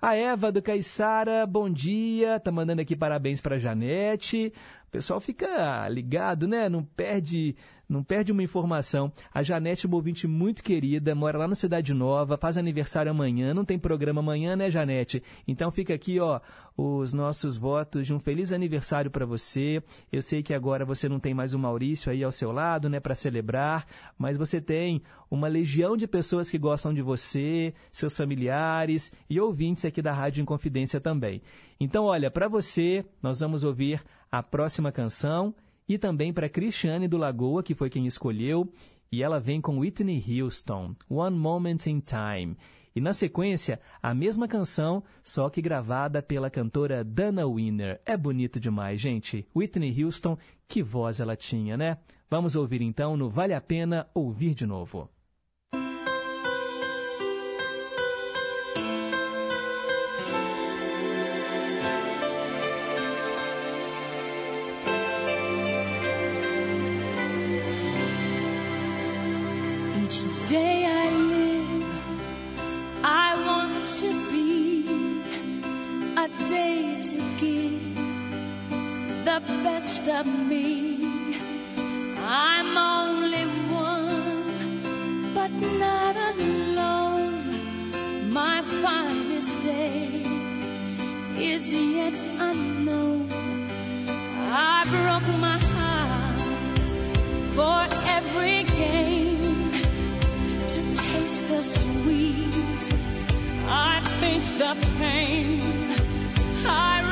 A Eva do Caiçara, bom dia, tá mandando aqui parabéns para Janete. O pessoal fica ligado, né? Não perde não perde uma informação. A Janete, uma ouvinte muito querida, mora lá no Cidade Nova, faz aniversário amanhã, não tem programa amanhã, né, Janete? Então fica aqui, ó, os nossos votos de um feliz aniversário para você. Eu sei que agora você não tem mais o Maurício aí ao seu lado, né, para celebrar, mas você tem uma legião de pessoas que gostam de você, seus familiares e ouvintes aqui da Rádio Inconfidência também. Então, olha, para você, nós vamos ouvir a próxima canção e também para Cristiane do Lagoa, que foi quem escolheu, e ela vem com Whitney Houston, One Moment in Time. E na sequência, a mesma canção, só que gravada pela cantora Dana Winner. É bonito demais, gente. Whitney Houston, que voz ela tinha, né? Vamos ouvir então no Vale a Pena Ouvir de Novo. Best of me. I'm only one, but not alone. My finest day is yet unknown. I broke my heart for every game to taste the sweet. I face the pain. I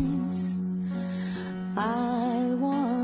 nights. I want.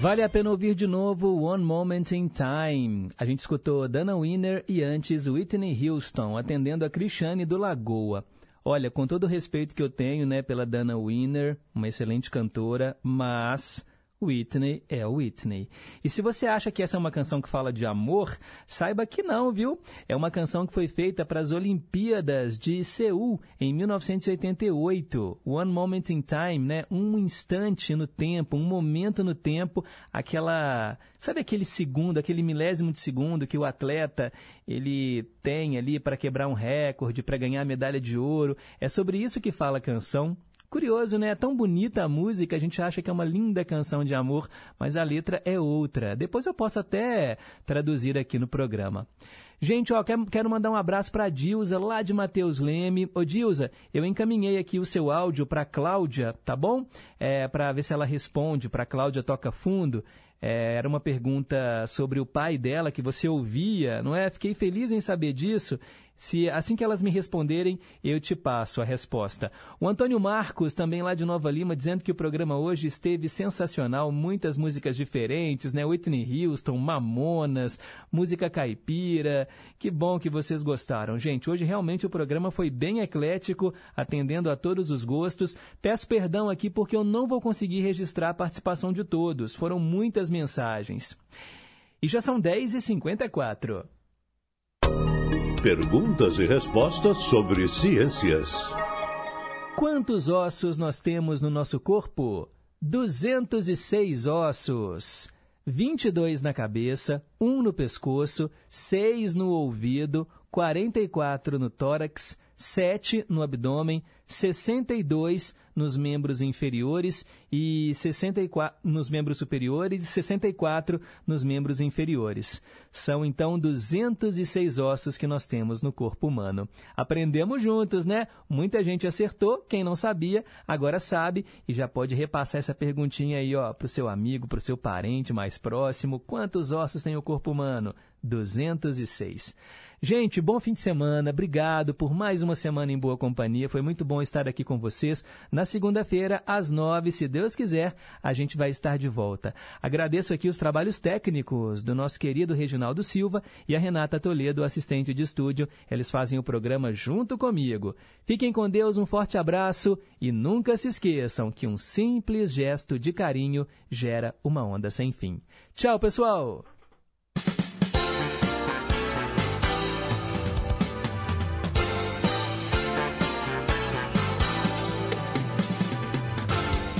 Vale a pena ouvir de novo One Moment in Time. A gente escutou Dana Winner e antes Whitney Houston, atendendo a Cristiane do Lagoa. Olha, com todo o respeito que eu tenho, né, pela Dana Winner, uma excelente cantora, mas Whitney é Whitney. E se você acha que essa é uma canção que fala de amor, saiba que não, viu? É uma canção que foi feita para as Olimpíadas de Seul em 1988. One Moment in Time, né? Um instante no tempo, um momento no tempo, aquela, sabe aquele segundo, aquele milésimo de segundo que o atleta ele tem ali para quebrar um recorde, para ganhar a medalha de ouro. É sobre isso que fala a canção. Curioso, né? É tão bonita a música, a gente acha que é uma linda canção de amor, mas a letra é outra. Depois eu posso até traduzir aqui no programa. Gente, ó, quero mandar um abraço para a Dilza, lá de Mateus Leme. Ô, Dilza, eu encaminhei aqui o seu áudio para Cláudia, tá bom? É, para ver se ela responde, para Cláudia Toca Fundo. É, era uma pergunta sobre o pai dela que você ouvia, não é? Fiquei feliz em saber disso. Se assim que elas me responderem, eu te passo a resposta. O Antônio Marcos, também lá de Nova Lima, dizendo que o programa hoje esteve sensacional, muitas músicas diferentes, né? Whitney Houston, Mamonas, música caipira. Que bom que vocês gostaram. Gente, hoje realmente o programa foi bem eclético, atendendo a todos os gostos. Peço perdão aqui porque eu não vou conseguir registrar a participação de todos. Foram muitas mensagens. E já são 10h54. Perguntas e respostas sobre ciências. Quantos ossos nós temos no nosso corpo? 206 ossos. 22 na cabeça, 1 no pescoço, 6 no ouvido, 44 no tórax, 7 no abdômen, 62 nos membros inferiores e 64 nos membros superiores e 64 nos membros inferiores. São então 206 ossos que nós temos no corpo humano. Aprendemos juntos, né? Muita gente acertou, quem não sabia, agora sabe e já pode repassar essa perguntinha aí, ó, pro seu amigo, pro seu parente mais próximo. Quantos ossos tem o corpo humano? 206. Gente, bom fim de semana. Obrigado por mais uma semana em boa companhia. Foi muito bom estar aqui com vocês. Na segunda-feira, às nove, se Deus quiser, a gente vai estar de volta. Agradeço aqui os trabalhos técnicos do nosso querido Reginaldo Silva e a Renata Toledo, assistente de estúdio. Eles fazem o programa junto comigo. Fiquem com Deus, um forte abraço e nunca se esqueçam que um simples gesto de carinho gera uma onda sem fim. Tchau, pessoal!